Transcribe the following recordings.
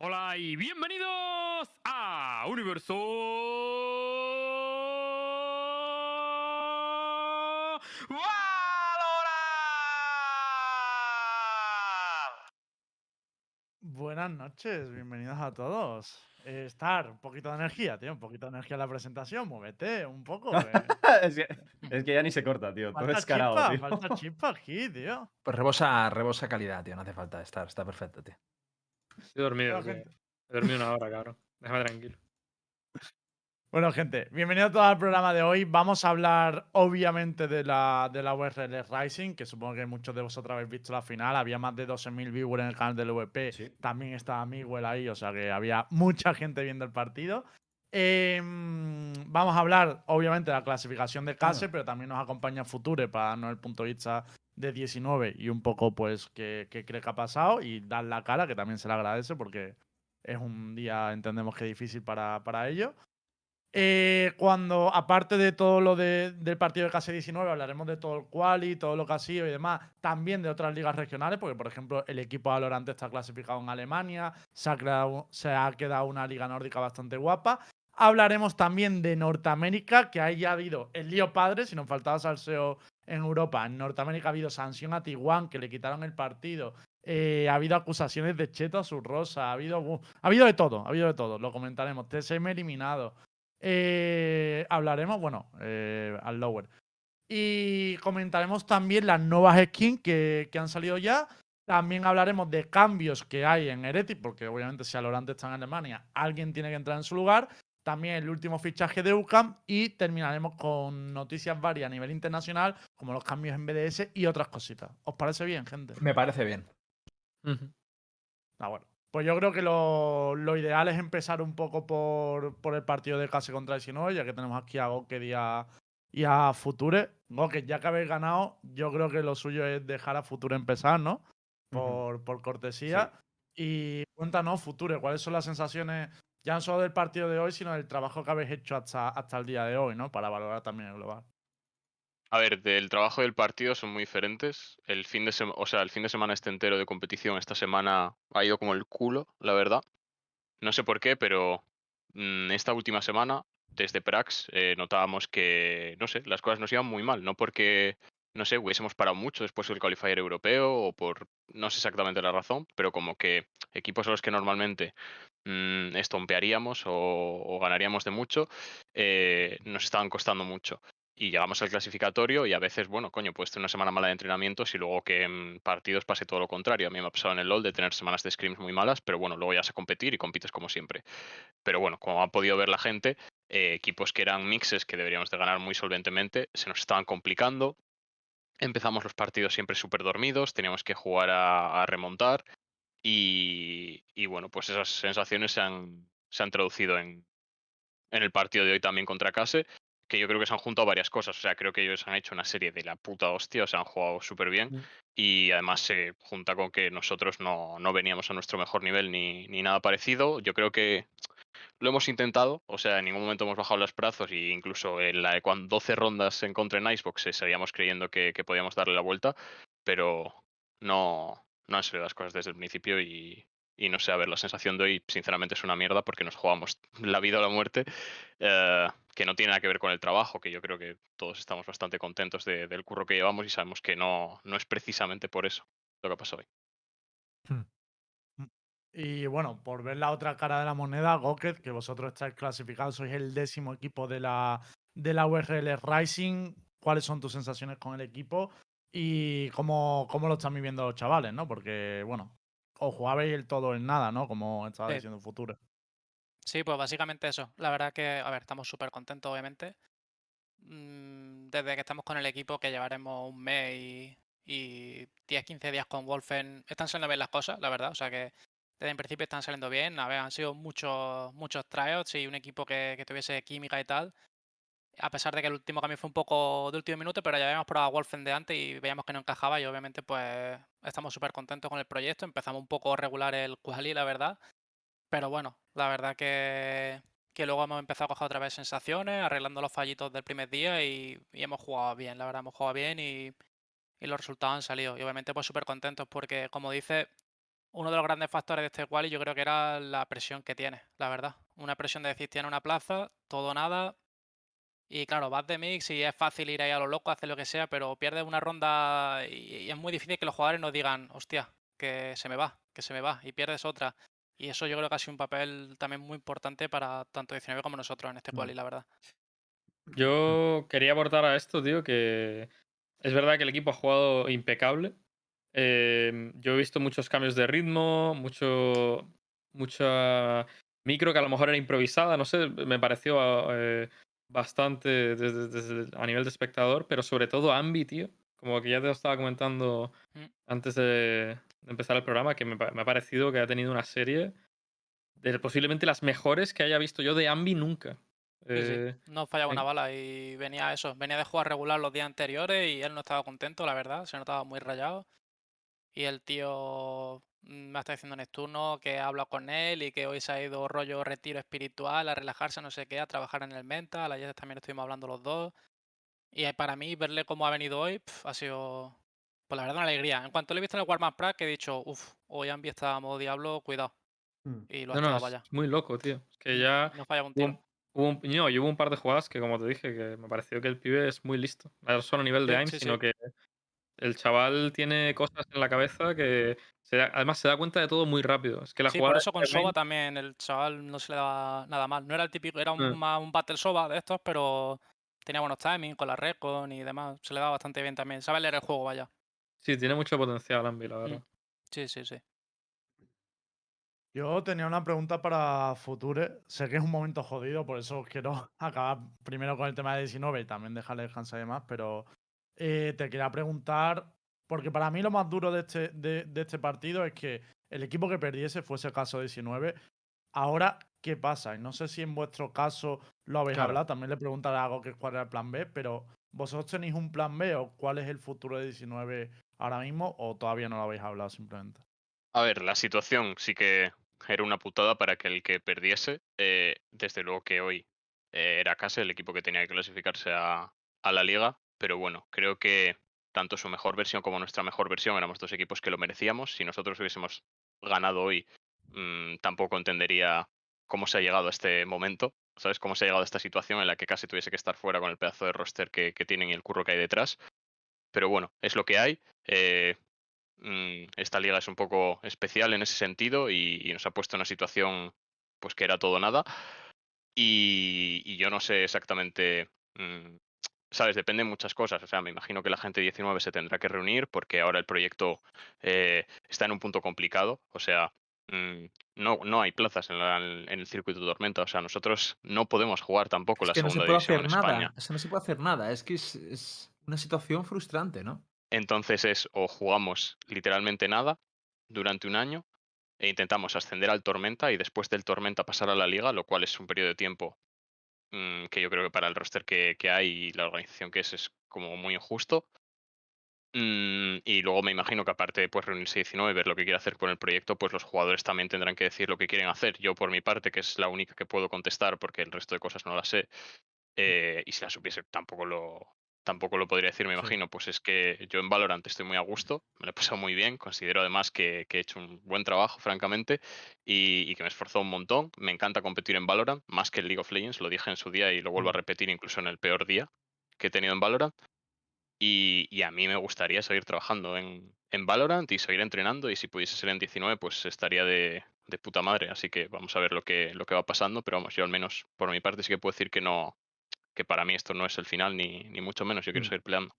Hola y bienvenidos a Universo Valorant. Buenas noches, bienvenidos a todos. Eh, Star, un poquito de energía, tío, un poquito de energía en la presentación, muévete un poco. eh. es, que, es que ya ni se corta, tío. Todo Falta descarado, chispa, tío. falta chispa aquí, tío. Pues rebosa, rebosa calidad, tío. No hace falta estar, está perfecto, tío. He dormido, Bueno. He dormido una hora, cabrón. Déjame tranquilo. Bueno, gente, bienvenidos todos al programa de hoy. Vamos a hablar, obviamente, de la, de la URL Rising, que supongo que muchos de vosotros habéis visto la final. Había más de 12.000 viewers en el canal del VP. Sí. También estaba Miguel ahí, o sea que había mucha gente viendo el partido. Em, vamos a hablar, obviamente, de la clasificación de Case, pero también nos acompaña Future para darnos el punto de vista de 19 y un poco, pues, qué, qué cree que ha pasado y dar la cara, que también se le agradece porque es un día, entendemos que difícil para, para ellos. Eh, cuando, aparte de todo lo de- del partido de Case 19, hablaremos de todo el quali, todo lo que ha sido y demás, también de otras ligas regionales, porque por ejemplo el equipo Valorant está clasificado en Alemania, se ha, creado- se ha quedado una liga nórdica bastante guapa. Hablaremos también de Norteamérica, que ahí ya ha habido el lío padre, si nos faltaba salseo en Europa. En Norteamérica ha habido sanción a Taiwán, que le quitaron el partido. Eh, ha habido acusaciones de Cheto a su rosa. Ha habido, ha habido de todo, ha habido de todo. Lo comentaremos. TSM eliminado. Eh, hablaremos, bueno, eh, al lower. Y comentaremos también las nuevas skins que, que han salido ya. También hablaremos de cambios que hay en Heretic, porque obviamente si Alorante está en Alemania, alguien tiene que entrar en su lugar. También el último fichaje de UCAM y terminaremos con noticias varias a nivel internacional, como los cambios en BDS y otras cositas. ¿Os parece bien, gente? Me parece bien. Ah, bueno. Pues yo creo que lo, lo ideal es empezar un poco por, por el partido de Case contra el 19, ya que tenemos aquí a Goked y a, y a Future. Goked, ya que habéis ganado, yo creo que lo suyo es dejar a Future empezar, ¿no? Por, por cortesía. Y cuéntanos, Future, ¿cuáles son las sensaciones, ya no solo del partido de hoy, sino del trabajo que habéis hecho hasta, el día de hoy, ¿no? Para valorar también el global. A ver, del trabajo del partido son muy diferentes. El fin de o sea, el fin de semana este entero de competición esta semana ha ido como el culo, la verdad. No sé por qué, pero mm, esta última semana, desde Prax, eh, notábamos que, no sé, las cosas nos iban muy mal. No porque, no sé, hubiésemos parado mucho después del qualifier europeo o por, no sé exactamente la razón, pero como que equipos a los que normalmente mm, estompearíamos o, ganaríamos de mucho, eh, nos estaban costando mucho y llegamos al clasificatorio y a veces, bueno, coño, puedes tener una semana mala de entrenamientos y luego que en partidos pase todo lo contrario. A mí me ha pasado en el LoL de tener semanas de scrims muy malas, pero bueno, luego ya a competir y compites como siempre. Pero bueno, como ha podido ver la gente, eh, equipos que eran mixes que deberíamos de ganar muy solventemente se nos estaban complicando. Empezamos los partidos siempre súper dormidos, teníamos que jugar a remontar y, y bueno, pues esas sensaciones se han, se han traducido en, en el partido de hoy también contra Case que yo creo que se han juntado varias cosas. O sea, creo que ellos han hecho una serie de la puta hostia, o sea, han jugado súper bien. Y además se junta con que nosotros no, no veníamos a nuestro mejor nivel ni, ni nada parecido. Yo creo que lo hemos intentado, o sea, en ningún momento hemos bajado los brazos e incluso en la, cuando 12 rondas en contra en Icebox eh, seguíamos creyendo que, que podíamos darle la vuelta, pero no, no han salido las cosas desde el principio y, y no sé, a ver, la sensación de hoy sinceramente es una mierda porque nos jugamos la vida o la muerte, eh, que no tiene nada que ver con el trabajo, que yo creo que todos estamos bastante contentos de- del curro que llevamos y sabemos que no, no es precisamente por eso lo que ha pasado hoy. Y bueno, por ver la otra cara de la moneda, Goked, que vosotros estáis clasificados, sois el décimo equipo de la, de la URL Rising. ¿Cuáles son tus sensaciones con el equipo? Y cómo, cómo lo están viviendo los chavales, ¿no? Porque, bueno, os jugabais el todo en nada, ¿no? Como estaba Sí. diciendo Futuro. Sí, pues básicamente eso. La verdad que, a ver, estamos súper contentos, obviamente. Mm, Desde que estamos con el equipo, que llevaremos un mes y, y 10-15 días con Wolfen, están saliendo bien las cosas, la verdad. O sea que desde el principio están saliendo bien. A ver, han sido muchos, muchos tryouts y un equipo que, que tuviese química y tal. A pesar de que el último cambio fue un poco de último minuto, pero ya habíamos probado a Wolfen de antes y veíamos que no encajaba y obviamente pues estamos súper contentos con el proyecto. Empezamos un poco regular el quali, la verdad. Pero bueno, la verdad que, que luego hemos empezado a coger otra vez sensaciones, arreglando los fallitos del primer día y, hemos jugado bien, la verdad, hemos jugado bien y, y los resultados han salido. Y obviamente pues súper contentos porque, como dice, uno de los grandes factores de este quali yo creo que era la presión que tiene, la verdad. Una presión de decir, tiene una plaza, todo nada. Y claro, vas de mix y es fácil ir ahí a lo loco, hacer lo que sea, pero pierdes una ronda y, y es muy difícil que los jugadores nos digan, hostia, que se me va, que se me va, y pierdes otra. Y eso yo creo que ha sido un papel también muy importante para tanto 19 como nosotros en este Mm. quali, la verdad. Yo quería aportar a esto, tío, que es verdad que el equipo ha jugado impecable. Eh, yo he visto muchos cambios de ritmo, mucho, mucha micro que a lo mejor era improvisada, no sé, me pareció eh, bastante desde, desde- a nivel de espectador, pero sobre todo Ambi, tío. Como que ya te lo estaba comentando Mm. antes de, empezar el programa, que me, ha parecido que ha tenido una serie de posiblemente las mejores que haya visto yo de Ambi nunca. Sí, sí, Eh, No fallaba una bala y venía eso, venía de jugar regular los días anteriores y él no estaba contento, la verdad, se notaba muy rayado. Y el tío me está diciendo Neptuno que ha hablado con él y que hoy se ha ido rollo retiro espiritual, a relajarse, no sé qué, a trabajar en el mental. Ayer también estuvimos hablando los dos. Y para mí, verle cómo ha venido hoy pf, ha sido, pues la verdad, una alegría. En cuanto le he visto en el Warman Prague, he dicho, uff, hoy Ambi está a modo diablo, cuidado. Mm. Y lo ha No, no, vaya. muy loco, tío. Es que ya No falla un hubo tiro. un, hubo un- no, y hubo un par de jugadas que, como te dije, que me pareció que el pibe es muy listo. No solo a nivel de Sí, aim, sí, sino sí. que el chaval tiene cosas en la cabeza que se da- además se da cuenta de todo muy rápido. Es que la Sí, jugada por eso con Soba también el chaval no se le daba nada mal. No era el típico, era un, Mm. más un battle Soba de estos, pero tenía buenos timings con la recon y demás. Se le daba bastante bien también. Sabe leer el juego, vaya. Sí, tiene mucho potencial, Ambi, la Mm. verdad. Sí, sí, sí. Yo tenía una pregunta para Future. Sé que es un momento jodido, por eso quiero acabar primero con el tema de 19 y también dejarle descansar y demás, pero eh, te quería preguntar, porque para mí lo más duro de este, de, de este partido es que el equipo que perdiese fuese el caso 19. Ahora, ¿qué pasa? Y no sé si en vuestro caso lo habéis Claro. hablado, también le preguntaré algo que es cuál era el plan B, pero ¿vosotros tenéis un plan B o cuál es el futuro de 19 ahora mismo o todavía no lo habéis hablado simplemente? A ver, la situación sí que era una putada para que el que perdiese, eh, desde luego que hoy eh, era casi el equipo que tenía que clasificarse a, a la liga, pero bueno, creo que tanto su mejor versión como nuestra mejor versión éramos dos equipos que lo merecíamos. Si nosotros hubiésemos ganado hoy, mm, tampoco entendería cómo se ha llegado a este momento, ¿sabes? Cómo se ha llegado a esta situación en la que casi tuviese que estar fuera con el pedazo de roster que, tienen y el curro que hay detrás. Pero bueno, es lo que hay. eh, mm, esta liga es un poco especial en ese sentido y, nos ha puesto en una situación pues que era todo nada. Y, y yo no sé exactamente, mm, sabes, depende de muchas cosas. O sea, me imagino que la gente 19 se tendrá que reunir porque ahora el proyecto eh, está en un punto complicado. O sea, mm, no, no hay plazas en, la- en el circuito de tormenta. O sea, nosotros no podemos jugar tampoco Es la que no se segunda puede división hacer en nada. España. No se puede hacer nada. Es que es, es una situación frustrante, ¿no? Entonces es o jugamos literalmente nada durante un año e intentamos ascender al Tormenta y después del Tormenta pasar a la liga, lo cual es un periodo de tiempo mm, que yo creo que para el roster que, que hay y la organización que es es como muy injusto. Mm, y luego me imagino que aparte de pues, reunirse 19 y ver lo que quiere hacer con el proyecto, pues los jugadores también tendrán que decir lo que quieren hacer. Yo por mi parte, que es la única que puedo contestar porque el resto de cosas no las sé, eh, y si las supiese tampoco lo, tampoco lo podría decir, me Sí. imagino. Pues es que yo en Valorant estoy muy a gusto, me lo he pasado muy bien, considero además que, que he hecho un buen trabajo, francamente, y, y que me he esforzado un montón. Me encanta competir en Valorant, más que en League of Legends, lo dije en su día y lo vuelvo a Mm. repetir incluso en el peor día que he tenido en Valorant. Y, y a mí me gustaría seguir trabajando en, en Valorant y seguir entrenando. Y si pudiese ser en 19, pues estaría de, de puta madre. Así que vamos a ver lo que, lo que va pasando. Pero vamos, yo al menos por mi parte sí que puedo decir que no, que para mí esto no es el final, ni, ni mucho menos. Yo quiero Mm. seguir peleando.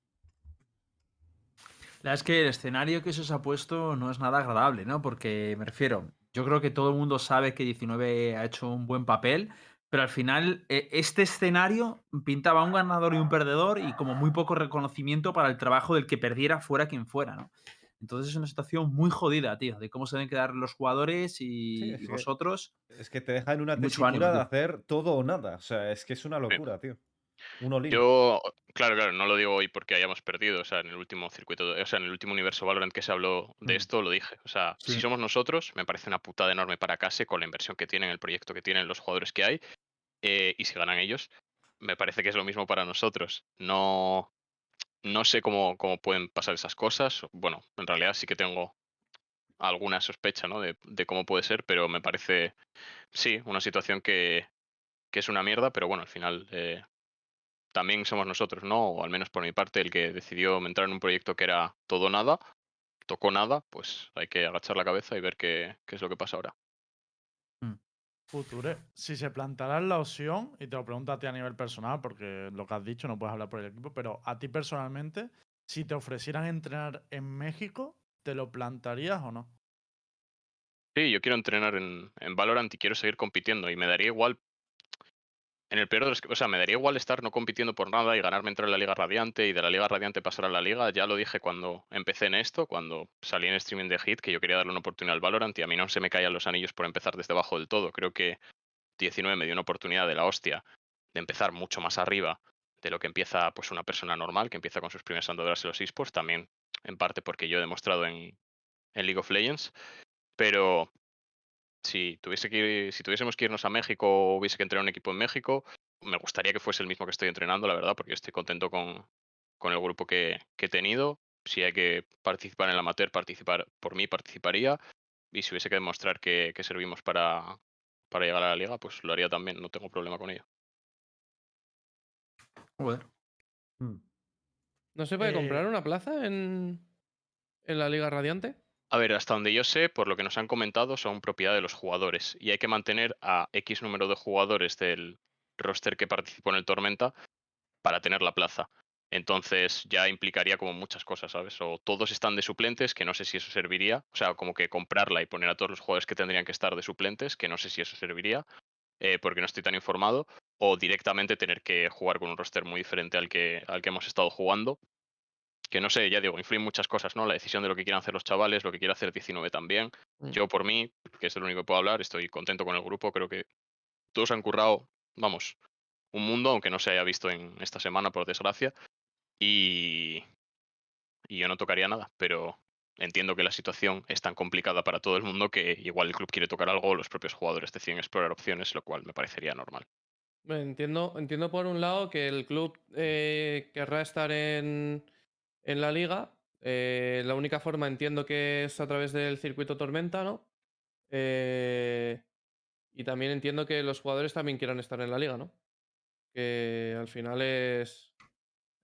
La verdad es que el escenario que se os ha puesto no es nada agradable, ¿no? Porque me refiero, yo creo que todo el mundo sabe que 19 ha hecho un buen papel, pero al final eh, este escenario pintaba un ganador y un perdedor y como muy poco reconocimiento para el trabajo del que perdiera fuera quien fuera, ¿no? Entonces es una situación muy jodida, tío, de cómo se deben quedar los jugadores y, Sí, es y que- vosotros. Es que te deja en una Mucho tesitura ánimo, de hacer todo o nada. O sea, es que es una locura, tío. Yo, claro, claro, no lo digo hoy porque hayamos perdido. O sea, en el último circuito, o sea, en el último universo Valorant que se habló de Mm. esto, lo dije. O sea, si somos nosotros, me parece una putada enorme para Case con la inversión que tienen, el proyecto que tienen, los jugadores que hay. eh, y si ganan ellos, me parece que es lo mismo para nosotros. No, no sé cómo, cómo pueden pasar esas cosas. Bueno, en realidad sí que tengo alguna sospecha ¿no? de, de cómo puede ser, pero me parece, sí, una situación que, que es una mierda, pero bueno, al final eh, también somos nosotros, ¿no? O al menos por mi parte, el que decidió entrar en un proyecto que era todo nada, tocó nada, pues hay que agachar la cabeza y ver qué, qué es lo que pasa ahora. Future, si se plantará la opción, y te lo pregunto a ti a nivel personal, porque lo que has dicho no puedes hablar por el equipo, pero a ti personalmente, si te ofrecieran entrenar en México, ¿te lo plantarías o no? Sí, yo quiero entrenar en, en Valorant y quiero seguir compitiendo y me daría igual en el peor de los, o sea, me daría igual estar no compitiendo por nada y ganarme entrar en la Liga Radiante y de la Liga Radiante pasar a la Liga. Ya lo dije cuando empecé en esto, cuando salí en streaming de Hit, que yo quería darle una oportunidad al Valorant y a mí no se me caían los anillos por empezar desde abajo del todo. Creo que 19 me dio una oportunidad de la hostia de empezar mucho más arriba de lo que empieza pues una persona normal que empieza con sus primeras andaduras en los esports, también en parte porque yo he demostrado en, en League of Legends, pero si, tuviese que ir- si tuviésemos que irnos a México o hubiese que entrenar un equipo en México, me gustaría que fuese el mismo que estoy entrenando, la verdad, porque estoy contento con, con el grupo que, que he tenido. Si hay que participar en el amateur, participar por mí participaría. Y si hubiese que demostrar que, que servimos para, para llegar a la liga, pues lo haría también, no tengo problema con ello. Joder. Hmm. ¿No se puede Eh, comprar una plaza en, en la Liga Radiante? A ver, hasta donde yo sé, por lo que nos han comentado, son propiedad de los jugadores y hay que mantener a X número de jugadores del roster que participó en el Tormenta para tener la plaza. Entonces ya implicaría como muchas cosas, ¿sabes? O todos están de suplentes, que no sé si eso serviría. O sea, como que comprarla y poner a todos los jugadores que tendrían que estar de suplentes, que no sé si eso serviría, eh, porque no estoy tan informado. O directamente tener que jugar con un roster muy diferente al que, al que hemos estado jugando que no sé, ya digo, influyen muchas cosas, ¿no? La decisión de lo que quieran hacer los chavales, lo que quiere hacer 19 también. Mm. Yo, por mí, que es el único que puedo hablar, estoy contento con el grupo. Creo que todos han currado, vamos, un mundo, aunque no se haya visto en esta semana, por desgracia. Y, y yo no tocaría nada, pero entiendo que la situación es tan complicada para todo el mundo que igual el club quiere tocar algo, los propios jugadores deciden explorar opciones, lo cual me parecería normal. Entiendo, entiendo por un lado que el club eh, querrá estar en, en la liga. eh, la única forma entiendo que es a través del circuito Tormenta, ¿no? Eh, y también entiendo que los jugadores también quieran estar en la liga, ¿no? Que al final es,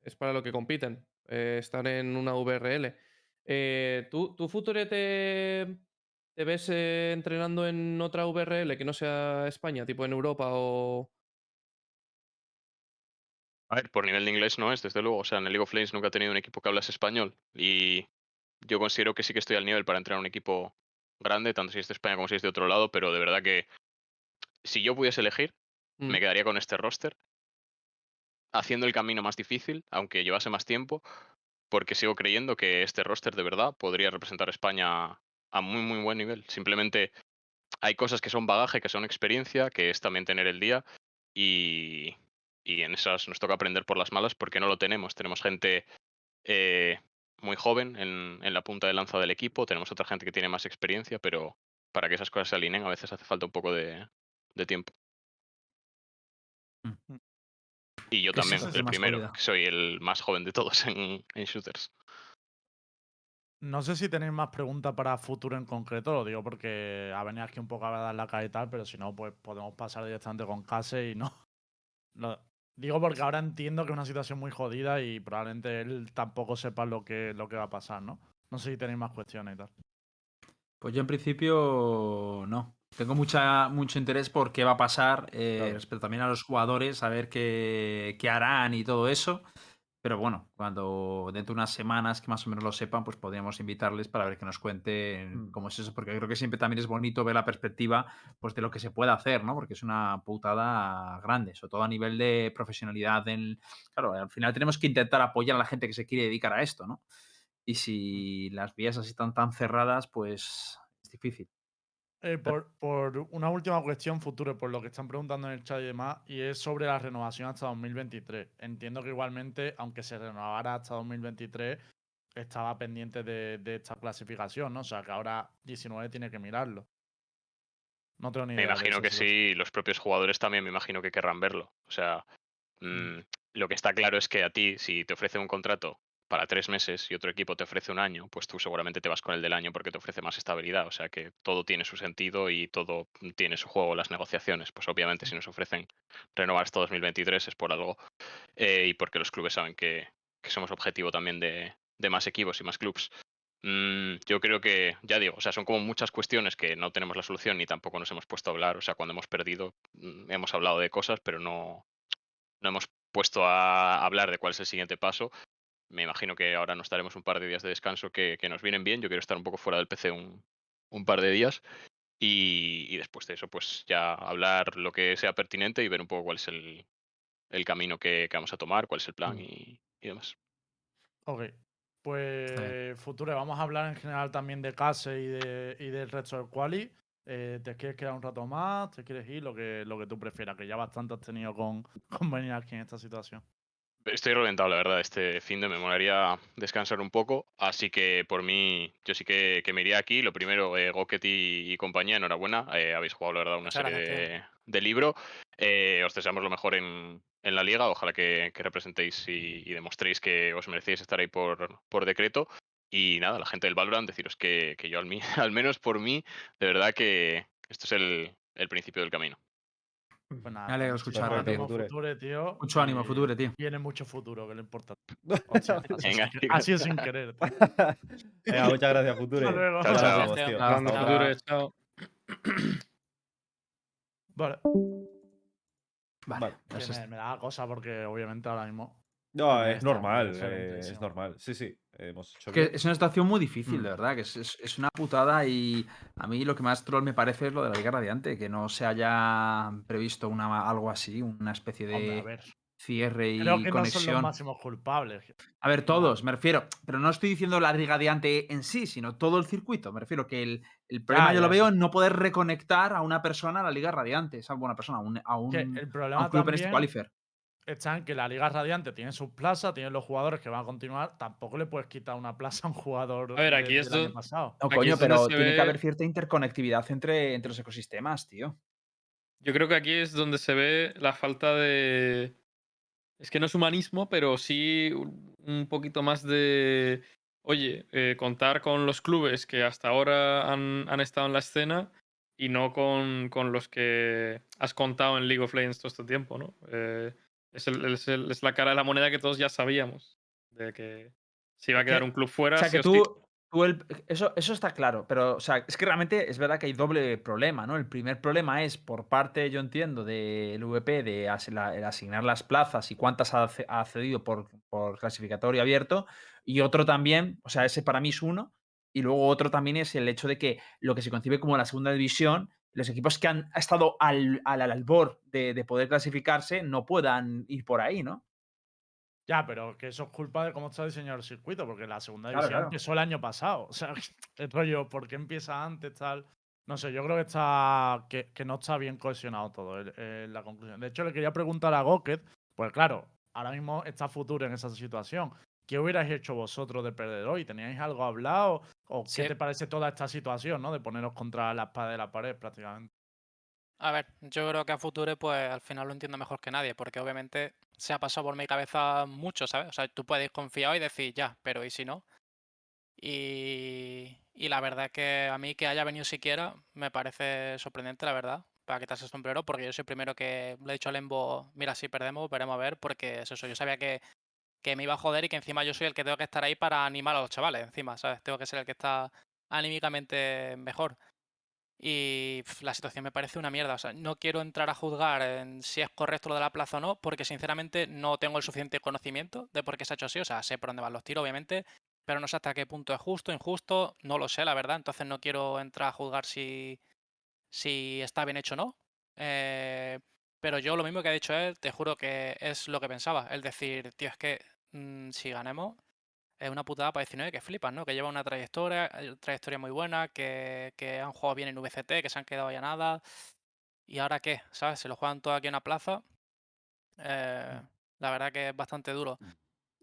es para lo que compiten, eh, estar en una VRL. Eh, ¿tú, ¿Tú, Future, te, ves entrenando en otra VRL que no sea España, tipo en Europa o, A ver, por nivel de inglés no es, desde luego. O sea, en el League of Legends nunca he tenido un equipo que hablase español. Y yo considero que sí que estoy al nivel para entrar a un equipo grande, tanto si es de España como si es de otro lado, pero de verdad que si yo pudiese elegir, me Mm. quedaría con este roster, haciendo el camino más difícil, aunque llevase más tiempo, porque sigo creyendo que este roster de verdad podría representar a España a muy, muy buen nivel. Simplemente hay cosas que son bagaje, que son experiencia, que es también tener el día y, y en esas nos toca aprender por las malas porque no lo tenemos. Tenemos gente eh, muy joven en, en la punta de lanza del equipo, tenemos otra gente que tiene más experiencia, pero para que esas cosas se alineen a veces hace falta un poco de, de tiempo. Mm. Y yo ¿Qué también, el primero, que soy el más joven de todos en, en shooters. No sé si tenéis más preguntas para futuro en concreto, lo digo porque ha venido aquí un poco a dar la cara y tal, pero si no, pues podemos pasar directamente con Case y no. Lo digo porque ahora entiendo que es una situación muy jodida y probablemente él tampoco sepa lo que, lo que va a pasar, ¿no? No sé si tenéis más cuestiones y tal. Pues yo en principio no. Tengo mucha, mucho interés por qué va a pasar eh, Claro. respecto también a los jugadores, a ver qué, qué harán y todo eso. Pero bueno, cuando dentro de unas semanas que más o menos lo sepan, pues podríamos invitarles para ver que nos cuenten Mm. cómo es eso, porque creo que siempre también es bonito ver la perspectiva pues, de lo que se puede hacer, ¿no? Porque es una putada grande, sobre todo a nivel de profesionalidad. En... Claro, al final tenemos que intentar apoyar a la gente que se quiere dedicar a esto, ¿no? Y si las vías así están tan cerradas, pues es difícil. Eh, por, por una última cuestión futuro, por lo que están preguntando en el chat y demás, y es sobre la renovación hasta 2023. Entiendo que igualmente, aunque se renovara hasta 2023, estaba pendiente de, de esta clasificación, ¿no? O sea, que ahora 19 tiene que mirarlo. No tengo ni Me idea. de imagino que sí, los propios jugadores también me imagino que querrán verlo. O sea, mm, lo que está claro es que a ti, si te ofrecen un contrato para tres meses y otro equipo te ofrece un año, pues tú seguramente te vas con el del año porque te ofrece más estabilidad. O sea que todo tiene su sentido y todo tiene su juego, las negociaciones. Pues obviamente si nos ofrecen renovar hasta 2023 es por algo eh, y porque los clubes saben que, que somos objetivo también de, de más equipos y más clubes. Mm, yo creo que, ya digo, o sea, son como muchas cuestiones que no tenemos la solución ni tampoco nos hemos puesto a hablar. O sea, cuando hemos perdido, mm, hemos hablado de cosas, pero no, no hemos puesto a hablar de cuál es el siguiente paso. Me imagino que ahora nos daremos un par de días de descanso que, que nos vienen bien. Yo quiero estar un poco fuera del PC un, un par de días. Y, y, después de eso, pues ya hablar lo que sea pertinente y ver un poco cuál es el, el camino que, que, vamos a tomar, cuál es el plan y, y demás. Ok, pues Future, vamos a hablar en general también de Case y, de, y del resto del quali. Eh, ¿Te quieres quedar un rato más? ¿Te quieres ir? Lo que, lo que tú prefieras, que ya bastante has tenido con, con venir aquí en esta situación. Estoy reventado, la verdad. Este fin de me molaría descansar un poco. Así que por mí, yo sí que, que me iría aquí. Lo primero, eh, Goket y, y, compañía, enhorabuena. Eh, habéis jugado, la verdad, una serie de, de, libro. Eh, os deseamos lo mejor en, en la liga. Ojalá que, que representéis y, y, demostréis que os merecéis estar ahí por, por decreto. Y nada, la gente del Valorant, deciros que, que yo, al, mí, al menos por mí, de verdad que esto es el, el principio del camino. Pues nada, Me alegro escucharlo, tío. Future, tío. Mucho ánimo, Future, tío. Tiene mucho futuro, que lo importante. O sea, así, Venga, sin, es querer. Venga, muchas gracias, Future. Chao, chao. chao, tío. Chao, Future, chao. Vale. Vale. vale. Me, me, da cosa porque obviamente ahora mismo. No, es normal, eh, es normal. Sí, sí. Hemos hecho que es una situación muy difícil, mm. de verdad, que es, es, es, una putada y a mí lo que más troll me parece es lo de la Liga Radiante, que no se haya previsto una, algo así, una especie de Hombre, cierre y Creo que conexión. no son los máximos culpables. A ver, todos, me refiero, pero no estoy diciendo la Liga Radiante en sí, sino todo el circuito. Me refiero que el, el problema ya, yo lo veo en no poder reconectar a una persona a la Liga Radiante, esa buena persona, a un, a un, el problema a un club también... en este qualifier está en que la Liga Radiante tiene sus plazas, tiene los jugadores que van a continuar. Tampoco le puedes quitar una plaza a un jugador. A ver, aquí de, esto. Del año pasado. No, coño, pero tiene ve... que haber cierta interconectividad entre, entre los ecosistemas, tío. Yo creo que aquí es donde se ve la falta de. Es que no es humanismo, pero sí un poquito más de. Oye, eh, contar con los clubes que hasta ahora han, han estado en la escena y no con, con, los que has contado en League of Legends todo este tiempo, ¿no? Eh, es, el, es, el, es, la cara de la moneda que todos ya sabíamos. De que se iba a quedar un club fuera. O sea, que tú, tú el, eso, eso está claro, pero o sea, es que realmente es verdad que hay doble problema, ¿no? El primer problema es por parte, yo entiendo, del VP de asignar las plazas y cuántas ha, ha cedido por, por clasificatorio abierto, y otro también, o sea, ese para mí es uno, y luego otro también es el hecho de que lo que se concibe como la segunda división los equipos que han estado al, al, al albor de, de, poder clasificarse no puedan ir por ahí, ¿no? Ya, pero que eso es culpa de cómo está diseñado el circuito, porque la segunda división claro, claro. empezó el año pasado. O sea, el rollo, ¿por qué empieza antes, tal? No sé, yo creo que está que, que no está bien cohesionado todo la conclusión. De hecho, le quería preguntar a Goket, pues claro, ahora mismo está Futuro en esa situación. ¿Qué hubierais hecho vosotros de perder hoy? ¿Teníais algo hablado? ¿O qué te parece toda esta situación, ¿no? De poneros contra la espada de la pared prácticamente. A ver, yo creo que a Future, pues al final lo entiendo mejor que nadie, porque obviamente se ha pasado por mi cabeza mucho, ¿sabes? O sea, tú puedes confiar y decir ya, pero ¿y si no? Y, y la verdad es que a mí que haya venido siquiera me parece sorprendente, la verdad, para quitarse el sombrero, porque yo soy el primero que le he dicho al Embo, mira, si perdemos, veremos a ver, porque es eso, yo sabía que que me iba a joder y que encima yo soy el que tengo que estar ahí para animar a los chavales, encima, ¿sabes? Tengo que ser el que está anímicamente mejor. Y la situación me parece una mierda. O sea, no quiero entrar a juzgar en si es correcto lo de la plaza o no, porque sinceramente no tengo el suficiente conocimiento de por qué se ha hecho así. O sea, sé por dónde van los tiros, obviamente, pero no sé hasta qué punto es justo, injusto, no lo sé, la verdad. Entonces no quiero entrar a juzgar si, si está bien hecho o no. Eh, pero yo lo mismo que ha dicho él, te juro que es lo que pensaba. Es decir, tío, es que mmm, si ganemos, es una putada para 19 que flipas, ¿no? Que lleva una trayectoria, eh, trayectoria muy buena, que, que, han jugado bien en VCT, que se han quedado ya nada. ¿Y ahora qué? ¿Sabes? Se lo juegan todo aquí en la plaza. Eh, la verdad que es bastante duro.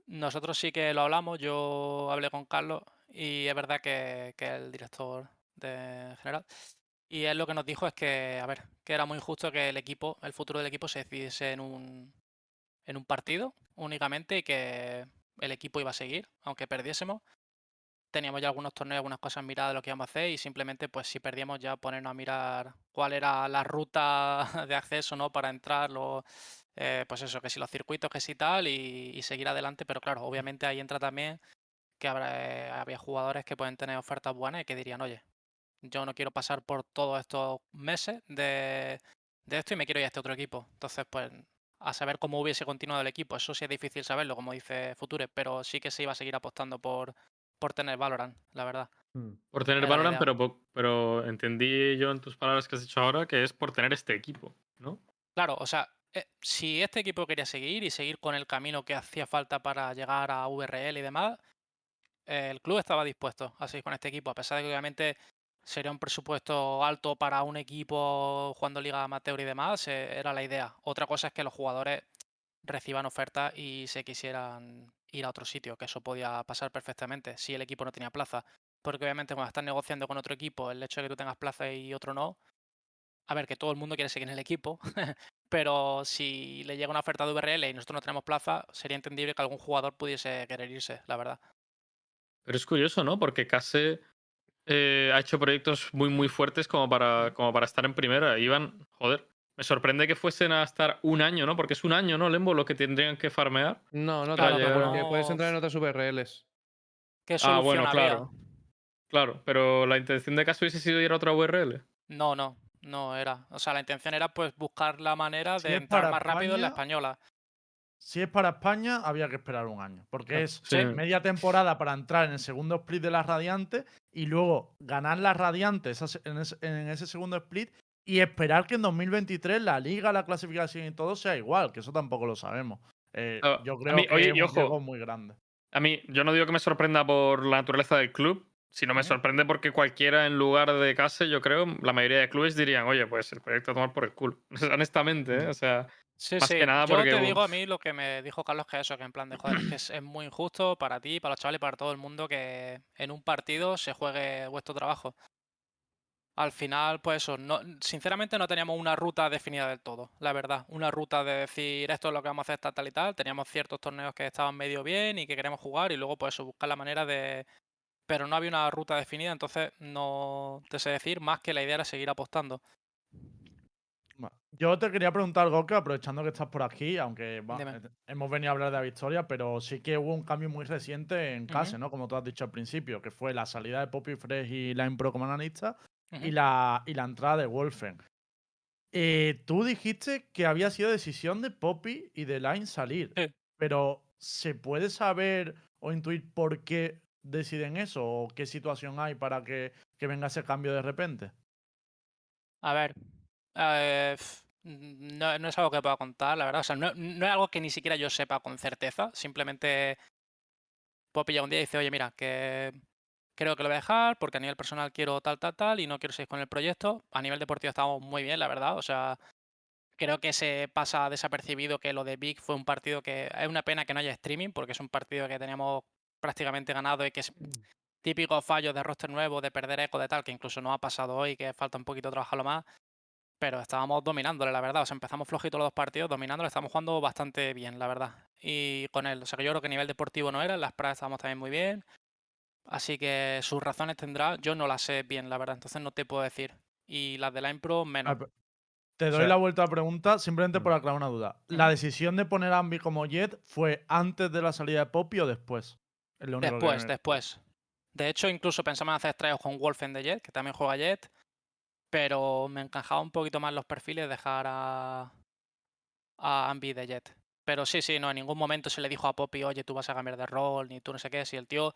Nosotros sí que lo hablamos, yo hablé con Carlos y es verdad que, que el director de general. Y él lo que nos dijo es que, a ver, que era muy injusto que el equipo, el futuro del equipo se decidiese en un, en un partido únicamente y que el equipo iba a seguir, aunque perdiésemos. Teníamos ya algunos torneos, algunas cosas miradas de lo que íbamos a hacer y simplemente, pues si perdíamos ya ponernos a mirar cuál era la ruta de acceso, ¿no? Para entrar, eh, pues eso, que si los circuitos, que si tal, y, y seguir adelante. Pero claro, obviamente ahí entra también que habrá, eh, había jugadores que pueden tener ofertas buenas y que dirían, oye, yo no quiero pasar por todos estos meses de, de esto y me quiero ir a este otro equipo. Entonces, pues, a saber cómo hubiese continuado el equipo. Eso sí es difícil saberlo, como dice Future, pero sí que se iba a seguir apostando por, por tener Valorant, la verdad. Hmm. Por tener Era Valorant, pero, pero entendí yo en tus palabras que has dicho ahora que es por tener este equipo, ¿no? Claro, o sea, eh, si este equipo quería seguir y seguir con el camino que hacía falta para llegar a VRL y demás, eh, el club estaba dispuesto a seguir con este equipo, a pesar de que obviamente sería un presupuesto alto para un equipo jugando Liga Amateur y demás, eh, era la idea. Otra cosa es que los jugadores reciban ofertas y se quisieran ir a otro sitio, que eso podía pasar perfectamente si el equipo no tenía plaza. Porque obviamente cuando estás negociando con otro equipo, el hecho de que tú tengas plaza y otro no, a ver, que todo el mundo quiere seguir en el equipo, pero si le llega una oferta de VRL y nosotros no tenemos plaza, sería entendible que algún jugador pudiese querer irse, la verdad. Pero es curioso, ¿no? Porque Case eh, ha hecho proyectos muy, muy fuertes como para, como para estar en primera. Iban, joder, me sorprende que fuesen a estar un año, ¿no? Porque es un año, ¿no, Lembo? Lo que tendrían que farmear. No, no Claro, pero porque puedes entrar en otras VRLs. ¿Qué Ah, bueno, había? claro. Claro, pero la intención de Case hubiese sido ir a otra URL. No, no, no era. O sea, la intención era pues buscar la manera de entrar más rápido en la española. Si es para España, había que esperar un año. Porque es sí. media temporada para entrar en el segundo split de las Radiantes y luego ganar las Radiantes en ese, segundo split y esperar que en 2023 la liga, la clasificación y todo sea igual, que eso tampoco lo sabemos. Eh, Ah, yo creo mí- que oye, es un riesgo muy grande. A mí, yo no digo que me sorprenda por la naturaleza del club, sino me sorprende porque cualquiera en lugar de Case, yo creo, la mayoría de clubes dirían, oye, pues el proyecto a tomar por el culo. Honestamente, ¿eh? O sea, Sí, Más sí. que nada Yo porque, te digo a mí lo que me dijo Carlos que eso, que en plan de joder, es que es, es muy injusto para ti, para los chavales y para todo el mundo que en un partido se juegue vuestro trabajo. Al final, pues eso, no, sinceramente no teníamos una ruta definida del todo, la verdad. Una ruta de decir esto es lo que vamos a hacer tal, tal y tal. Teníamos ciertos torneos que estaban medio bien y que queremos jugar y luego pues eso, buscar la manera de... Pero no había una ruta definida, entonces no te sé decir más que la idea era seguir apostando. Yo te quería preguntar, Goka, aprovechando que estás por aquí, aunque eh, hemos venido a hablar de la victoria, pero sí que hubo un cambio muy reciente en. Case, ¿no? Como tú has dicho al principio, que fue la salida de Poppy Fresh y Line Pro como analista y, la, y la entrada de Wolfen. Eh, tú dijiste que había sido decisión de Poppy y de Line salir, Sí. pero ¿se puede saber o intuir por qué deciden eso o qué situación hay para que, que venga ese cambio de repente? A ver, eh, no, no es algo que pueda contar, la verdad. O sea, no, no es algo que ni siquiera yo sepa con certeza. Simplemente puedo pillar un día y dice, oye, mira, que creo que lo voy a dejar porque a nivel personal quiero tal, tal, tal y no quiero seguir con el proyecto. A nivel deportivo estamos muy bien, la verdad. O sea, creo que se pasa desapercibido que lo de Big fue un partido que es una pena que no haya streaming porque es un partido que teníamos prácticamente ganado y que es típico fallo de roster nuevo, de perder eco, de tal, que incluso no ha pasado hoy, que falta un poquito trabajarlo más. Pero estábamos dominándole, la verdad. O sea, empezamos flojitos los dos partidos, dominándole, estamos jugando bastante bien, la verdad. Y con él, o sea, que yo creo que a nivel deportivo no era, en las pradas estábamos también muy bien. Así que sus razones tendrá, yo no las sé bien, la verdad, entonces no te puedo decir. Y las de Line Pro, menos. Ah, Te O doy sea- la vuelta a la pregunta simplemente por Mm. aclarar una duda. ¿La decisión de poner a Ambi como Jet fue antes de la salida de Poppy o después? Después, después. De hecho, incluso pensamos en hacer estrellas con Wolfen de Jet, que también juega Jet. Pero me encajaba un poquito más los perfiles dejar a, a Ambi de Jet. Pero sí, sí, no, en ningún momento se le dijo a Poppy, oye, tú vas a cambiar de rol, ni tú no sé qué. Si el tío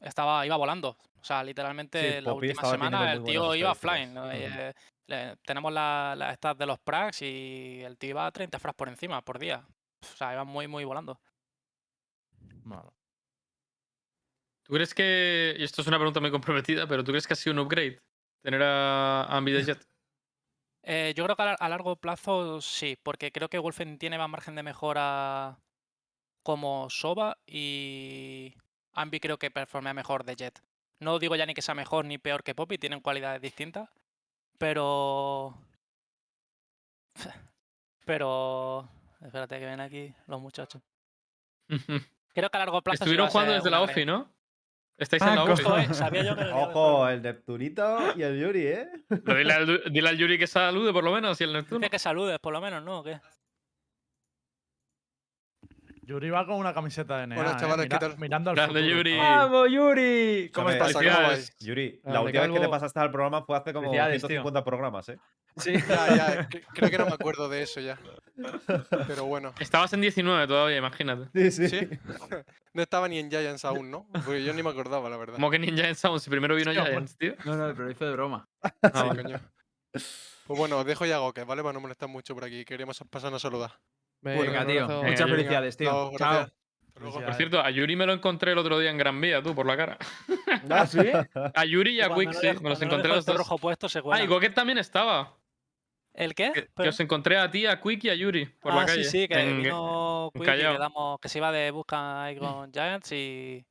estaba, iba volando. O sea, literalmente la Poppy última semana el tío iba flying. Eh, le- tenemos las la stats de los prags y el tío iba a 30 frags por encima por día. O sea, iba muy, muy volando. Vale. ¿tú crees que, y esto es una pregunta muy comprometida, pero ¿tú crees que ha sido un upgrade tener a Ambi de Jet? Eh, yo creo que a, lar- a largo plazo sí, porque creo que Wolfen tiene más margen de mejora como Soba y Ambi creo que performea mejor de Jet. No digo ya ni que sea mejor ni peor que Poppy, tienen cualidades distintas, pero... Pero... Espérate que ven aquí los muchachos. Creo que a largo plazo. Estuvieron jugando desde la OFI. ¿no? Estáis Ah, en la OFI. Ojo, eh, sabía yo que venía de Ojo, el Neptunito y el Yuri, ¿eh? Pero dile, al, dile al Yuri que salude por lo menos y el Neptuno. Dice que saludes, por lo menos, ¿no? ¿O qué? Yuri va con una camiseta de NEA. Bueno, ¿eh? chavales, ¿qué Mira- tal? Mirando al Grande futuro. Yuri. ¡Vamos, Yuri! ¿Cómo estás? ¿Cómo. Yuri, la Grande, última vez que te pasaste al programa fue hace como Felicidades, tío. 150 programas, ¿eh? Sí. Ya, ya, cre- creo que no me acuerdo de eso ya. Pero bueno. Estabas en 19 todavía, imagínate. Sí, sí. ¿Sí? No estaba ni en Giants aún, ¿no? Porque yo ni me acordaba, la verdad. Como que Ninja en Sound, si primero vino Hostia, Giants, tío. No, no, pero hizo de broma. Ah, Sí, vale. coño. Pues bueno, os dejo ya a Goke, ¿vale? Para no molestar mucho por aquí. Queríamos pasarnos a saludar. Venga, tío. Muchas Yuri. felicidades, tío. Chao. Por cierto, a Yuri me lo encontré el otro día en Gran Vía, tú, por la cara. ¿Ah, sí? A Yuri y a Quick, sí, me los encontré los dos. rojo puesto se Ah, y. Goket también estaba. ¿El qué? Que, os encontré a ti, a Quick y a Yuri por ah, la calle. sí, sí, que en- vino Quick y quedamos, que se iba de busca ahí con Giants y,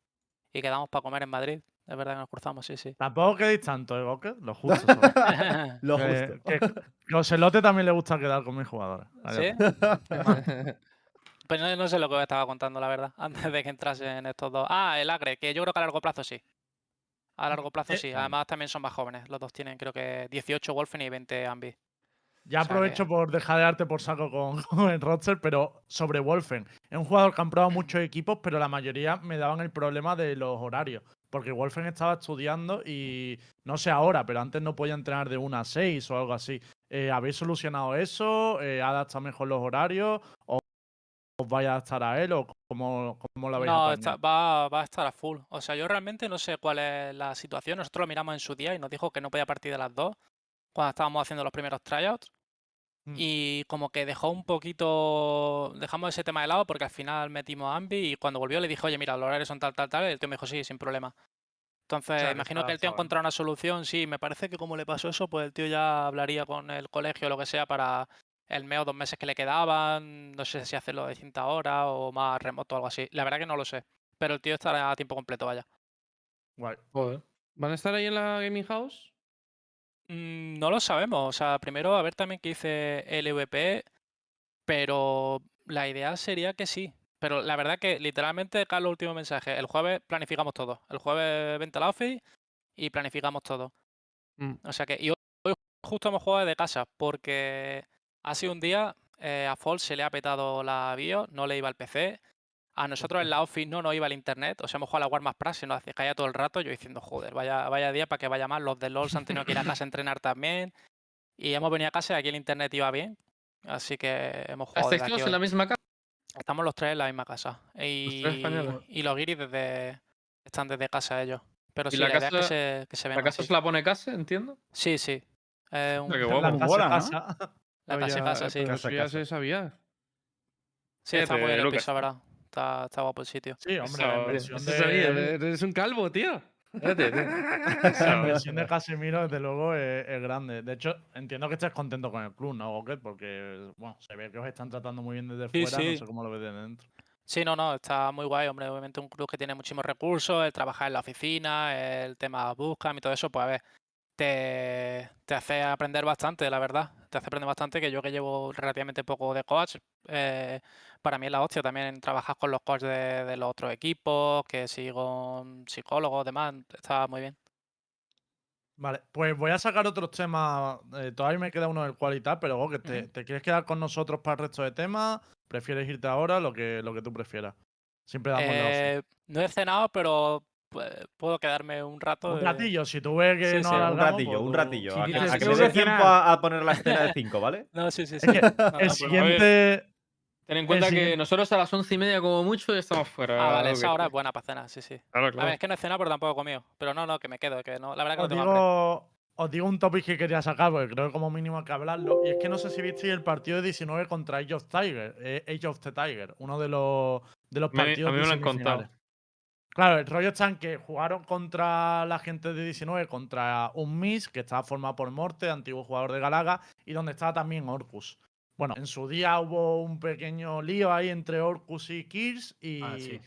y quedamos para comer en Madrid. Es verdad que nos cruzamos, sí, sí. Tampoco quedéis tanto, ¿eh, Goker? Lo justo. Lo justo. que, que también le gusta quedar con mis jugadores. ¿Sí? Pues no, no sé lo que os estaba contando, la verdad, antes de que entrasen estos dos. Ah, el Agre, que yo creo que a largo plazo sí. A largo plazo Eh, sí. Además también son más jóvenes. Los dos tienen creo que 18 Wolfen y 20 Ambi. Ya O sea aprovecho que- por dejar de darte por saco con, con el roster, pero sobre Wolfen. Es un jugador que han probado muchos equipos, pero la mayoría me daban el problema de los horarios. Porque Wolfen estaba estudiando y no sé ahora, pero antes no podía entrenar de 1 a 6 o algo así. Eh, ¿Habéis solucionado eso? Eh, ¿Ha adaptado mejor los horarios? ¿O os vais a adaptar a él? ¿O cómo, cómo lo habéis No, está- va, va a estar a full. O sea, yo realmente no sé cuál es la situación. Nosotros lo miramos en su día y nos dijo que no podía partir de las dos cuando estábamos haciendo los primeros tryouts. Mm. Y como que dejó un poquito. Dejamos ese tema de lado porque al final metimos a Ambi y cuando volvió le dije, oye, mira, los horarios son tal, tal, tal. Y el tío me dijo, sí, sin problema. Entonces, sea, imagino que el tío encontró una solución. Sí, me parece que como le pasó eso, pues el tío ya hablaría con el colegio o lo que sea para el mes o dos meses que le quedaban. No sé si hacerlo de distintas horas o más remoto o algo así. La verdad que no lo sé. Pero el tío estará a tiempo completo, vaya. Guay. Joder. ¿Van a estar ahí en la Gaming House? Mm, No lo sabemos. O sea, primero a ver también qué dice LVP, pero la idea sería que sí. Pero la verdad que literalmente, Carlos, último mensaje. El jueves planificamos todo. El jueves vente a la office y planificamos todo. Mm. O sea que, y hoy, hoy justo hemos jugado desde casa porque ha sido un día, eh, a Fall se le ha petado la BIOS, no le iba el PC. A nosotros en la office no nos iba el internet, o sea, hemos jugado a la Warmas Praxis, nos hacía caía todo el rato, yo diciendo, joder, vaya, vaya día para que vaya mal. Los de LOL se han tenido que ir a casa a entrenar también. Y hemos venido a casa y aquí el internet iba bien. Así que hemos jugado ¿Estáis todos en la misma casa? Estamos los tres en la misma casa. Y, tres españoles. y los guiris desde, están desde casa ellos. Pero ¿Y sí, la la, idea es que casa- se, que se ¿La vengan, casa sí. se la pone casa, entiendo? Sí, sí. Eh, un- La casa, mola, ¿no? casa. la Pero casa, casa, sí. Pero Casa, eso ya casa. se sabía. Sí, está muy bien el piso, ¿verdad? Está, está guapo el sitio. Sí, hombre, Eso, la inversión de, sabía, Eres un calvo, tío. Fíjate, tío. la inversión de Casemiro, desde luego, es, es grande. De hecho, entiendo que estés contento con el club, ¿no, Goket? Porque, bueno, se ve que os están tratando muy bien desde Sí, fuera, no sé cómo lo ves desde dentro. Sí, no, no, está muy guay, hombre. Obviamente un club que tiene muchísimos recursos, el trabajar en la oficina, el tema Bootcamp y todo eso, pues a ver, te, te hace aprender bastante, la verdad. Te hace aprender bastante que yo que llevo relativamente poco de coach, eh, para mí es la hostia también trabajar con los coaches de, de los otros equipos, que sigo psicólogos, demás, está muy bien. Vale, pues voy a sacar otros temas. eh, todavía me queda uno del cual y tal, pero ¿te, Ujú. te quieres quedar con nosotros para el resto de temas? ¿Prefieres irte ahora? Lo que, lo que tú prefieras. Siempre damos. Eh, no he cenado, pero pues, puedo quedarme un rato. Un ratillo, si tú ves que sí, no sí, Un ratillo, pues un ratillo. si a que, dices a que que tengo me dé que tiempo a, a poner la escena de 5, ¿vale? No, sí, sí, Es sí. que No, no, el ver, siguiente. Ten en cuenta que siguiente- nosotros a las once y media como mucho ya estamos fuera. Ah, vale, esa hora es buena para cenar, sí, sí. Claro, A claro. ver, es que no he cenado, pero tampoco he comido. Pero no, no, que me quedo, que no. La verdad que no Os tengo hambre. digo, os digo un topic que quería sacar, porque creo que como mínimo hay que hablarlo. Y es que no sé si visteis el partido de 19 contra Age of Tiger, eh, Age of the Tiger, uno de los, de los Me- a partidos mí me lo han contado. Claro, el rollo está en que jugaron contra la gente de 19, contra un Miss, que estaba formado por Morte, antiguo jugador de Galaga, y donde estaba también Orcus. Bueno, en su día hubo un pequeño lío ahí entre Orcus y Kirs, y, Ah, sí.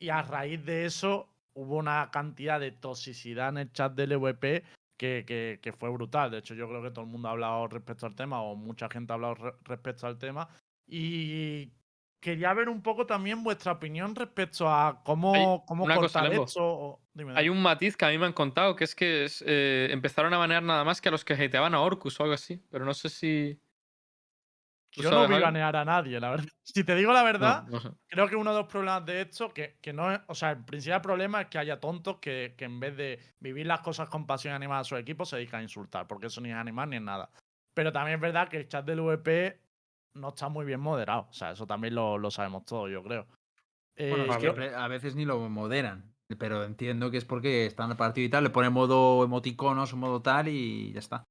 y a raíz de eso hubo una cantidad de toxicidad en el chat del LVP que, que- que fue brutal. De hecho, yo creo que todo el mundo ha hablado respecto al tema, o mucha gente ha hablado re- respecto al tema. Y quería ver un poco también vuestra opinión respecto a cómo, cómo cortar esto. o- dime, Hay dime. un matiz que a mí me han contado, que es que eh, empezaron a banear nada más que a los que hateaban a Orcus o algo así. Pero no sé si. ¿Tú Yo no vi algo? banear a nadie, la verdad. Si te digo la verdad, No, no sé. creo que uno de los problemas de esto, que, que no es. O sea, el principal problema es que haya tontos que, que en vez de vivir las cosas con pasión y animar a su equipo, se dedican a insultar, porque eso ni es animar ni es nada. Pero también es verdad que el chat del VP no está muy bien moderado. O sea, eso también lo, lo sabemos todos, yo creo. Bueno, Eh, es que yo- a veces ni lo moderan. Pero entiendo que es porque está en el partido y tal, le ponen modo emoticonos o modo tal y ya está.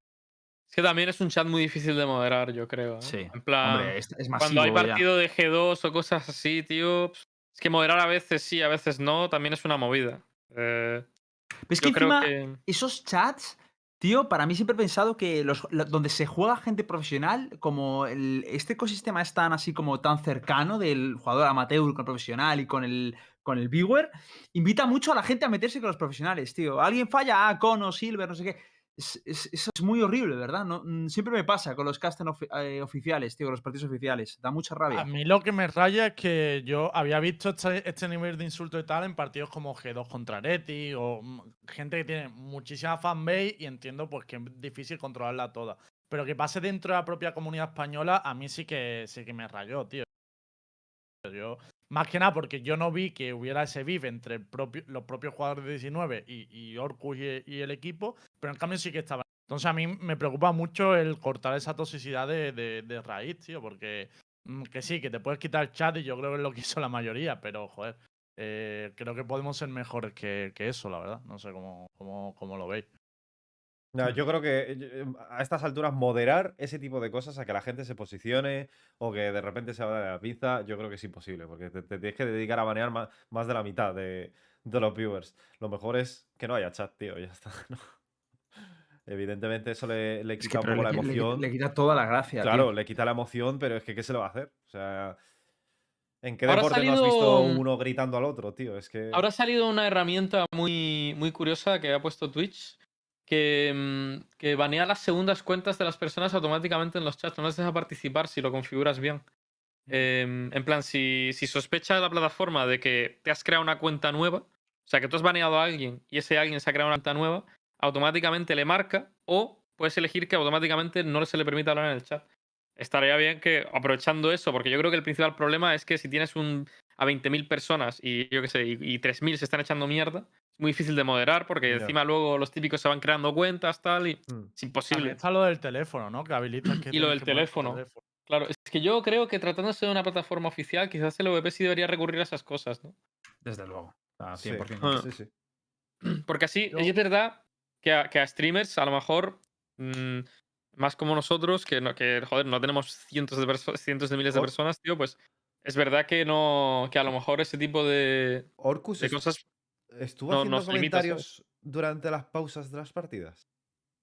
Es que también es un chat muy difícil de moderar, yo creo. ¿eh? Sí. En plan, Hombre, es, es cuando hay ya. partido de G2 o cosas así, tío. pf, Es que moderar a veces sí, a veces no, también es una movida. Eh, Es que encima, que. esos chats, tío, para mí siempre he pensado que los, donde se juega gente profesional, como el- este ecosistema es tan así como tan cercano del jugador amateur con el profesional y con el, con el viewer, invita mucho a la gente a meterse con los profesionales, tío. Alguien falla, ah, Cono, Silver, no sé qué. Es- es- eso es muy horrible, ¿verdad? Mm, siempre me pasa con los casting ofi- eh, oficiales, tío, con los partidos oficiales. Da mucha rabia. A mí lo que me raya es que yo había visto este, este nivel de insulto y tal en partidos como G2 contra Reti o mm, gente que tiene muchísima fanbase y entiendo pues que es difícil controlarla toda. Pero que pase dentro de la propia comunidad española, a mí sí que sí que me rayó, tío. Yo, más que nada porque yo no vi que hubiera ese beef entre el propio- los propios jugadores de 19 y, y Orcus y, el equipo, pero en cambio sí que estaba. Entonces a mí me preocupa mucho el cortar esa toxicidad de, de- de raíz, tío, porque mm, que sí, que te puedes quitar el chat y yo creo que es lo que hizo la mayoría, pero joder, eh, creo que podemos ser mejores que, que eso, la verdad. No sé cómo, cómo, cómo lo veis. No, yo creo que eh, a estas alturas moderar ese tipo de cosas, a que la gente se posicione o que de repente se vaya de la pinza, yo creo que es imposible, porque te, te tienes que dedicar a banear ma- más, de la mitad de, de los viewers. Lo mejor es que no haya chat, tío, ya está. ¿no? Evidentemente eso le, le Es que quita un poco la le, le- emoción. le quita toda la gracia. tío. Claro, le quita la emoción, pero es que ¿qué se le va a hacer? O sea, ¿en qué Ahora deporte no has visto salido- uno gritando al otro, tío? Es que... Ahora ha salido una herramienta muy, muy curiosa que ha puesto Twitch que, mm, que banea las segundas cuentas de las personas automáticamente en los chats. No les deja participar si lo configuras bien. Em, en plan, si, si sospecha la plataforma de que te has creado una cuenta nueva, o sea, que tú has baneado a alguien y ese alguien se ha creado una cuenta nueva, automáticamente le marca o puedes elegir que automáticamente no se le permita hablar en el chat. Estaría bien que, aprovechando eso, porque yo creo que el principal problema es que si tienes un, a 20.000 personas y yo qué sé, y, y 3.000 se están echando mierda, muy difícil de moderar porque Ya. encima luego los típicos se van creando cuentas, tal, y Mm. es También imposible. está lo del teléfono, ¿no? Que habilitas que Y lo del tu teléfono. Claro, es que yo creo que tratándose de una plataforma oficial, quizás el VP sí debería recurrir a esas cosas, ¿no? Desde luego. Sí, 100%. Ah. sí, sí. Porque así, Yo- es verdad que a, que a streamers, a lo mejor, mm, más como nosotros, que, no, que joder, no tenemos cientos de, cientos de miles de personas, tío, pues es verdad que no que a lo mejor ese tipo de, Orcus de est- cosas... estuvo no- haciendo comentarios durante las pausas de las partidas.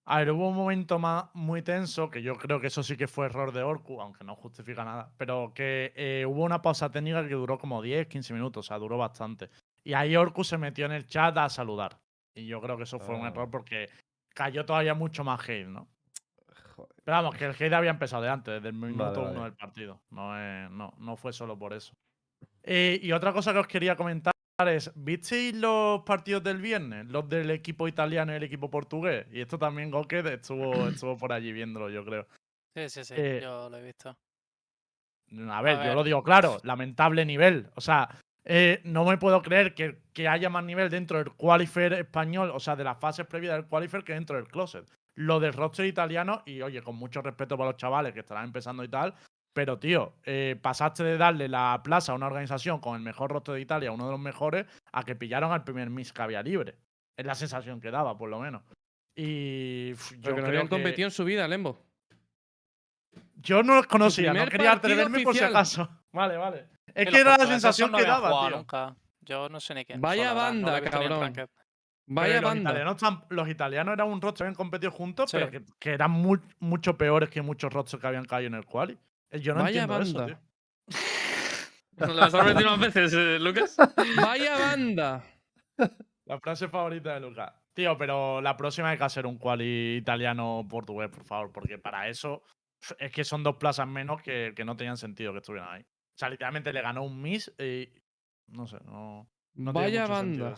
A ver, hubo un momento más muy tenso, que yo creo que eso sí que fue error de Orcu, aunque no justifica nada, pero que eh, hubo una pausa técnica que duró como 10, 15 minutos, o sea, duró bastante. Y ahí Orcu se metió en el chat a saludar. Y yo creo que eso fue un Ah. error porque cayó todavía mucho más hate, ¿no? Joder. Pero vamos, que el hate había empezado de antes, desde el minuto vale. uno del partido. No, no, no fue solo por eso. Eh, y otra cosa que os quería comentar ¿visteis los partidos del viernes? Los del equipo italiano y el equipo portugués. Y esto también Goked estuvo, estuvo por allí viéndolo, yo creo. Sí, sí, sí, Eh, yo lo he visto. A ver, yo ver. lo digo claro, lamentable nivel. O sea, eh, no me puedo creer que, que haya más nivel dentro del qualifier español, o sea, de las fases previas del qualifier que dentro del closet. Lo del roster italiano, y oye, con mucho respeto para los chavales que estarán empezando y tal, pero tío, eh, pasaste de darle la plaza a una organización con el mejor roster de Italia, uno de los mejores, a que pillaron al primer Miss que había libre. Es la sensación que daba, por lo menos. Y uf, yo Porque no habían que- competido en su vida, Lembo. Yo no los conocía, no quería atreverme por si acaso. Vale, vale. Es que era la sensación no que daba, jugado tío. nunca. Yo no sé ni quién. Vaya son, no banda, en cabrón. Vaya los banda. italianos, los italianos eran un roster que habían competido juntos, Sí. pero que, que eran mu- mucho peores que muchos rosters que habían caído en el quali. Eh, Yo no Vaya entiendo eso, banda. tío. ¿Lo vas a repetir más veces, eh, Lucas? Vaya banda. La frase favorita de Lucas. Tío, pero la próxima hay que hacer un quali italiano-portugués, por favor, porque para eso es que son dos plazas menos que, que no tenían sentido que estuvieran ahí. O sea, literalmente le ganó un Miss y. No sé, no. Vaya banda.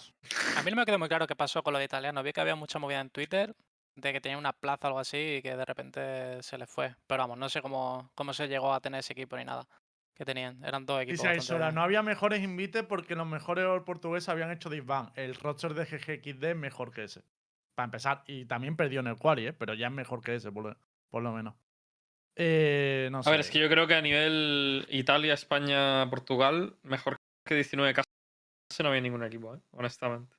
A mí no me quedó muy claro qué pasó con lo de italiano. Vi que había mucha movida en Twitter de que tenía una plaza o algo así y que de repente se les fue. Pero vamos, no sé cómo, cómo se llegó a tener ese equipo ni nada que tenían. Eran dos equipos. Dice Aisora, no había mejores invites porque los mejores portugueses habían hecho disband. El roster de GGXD es mejor que ese. Para empezar, y también perdió en el quali, ¿eh? pero ya es mejor que ese, por lo, por lo menos. Eh, no sé. A ver, es que yo creo que a nivel Italia, España, Portugal, mejor que 19 casi no había ningún equipo, ¿eh? honestamente.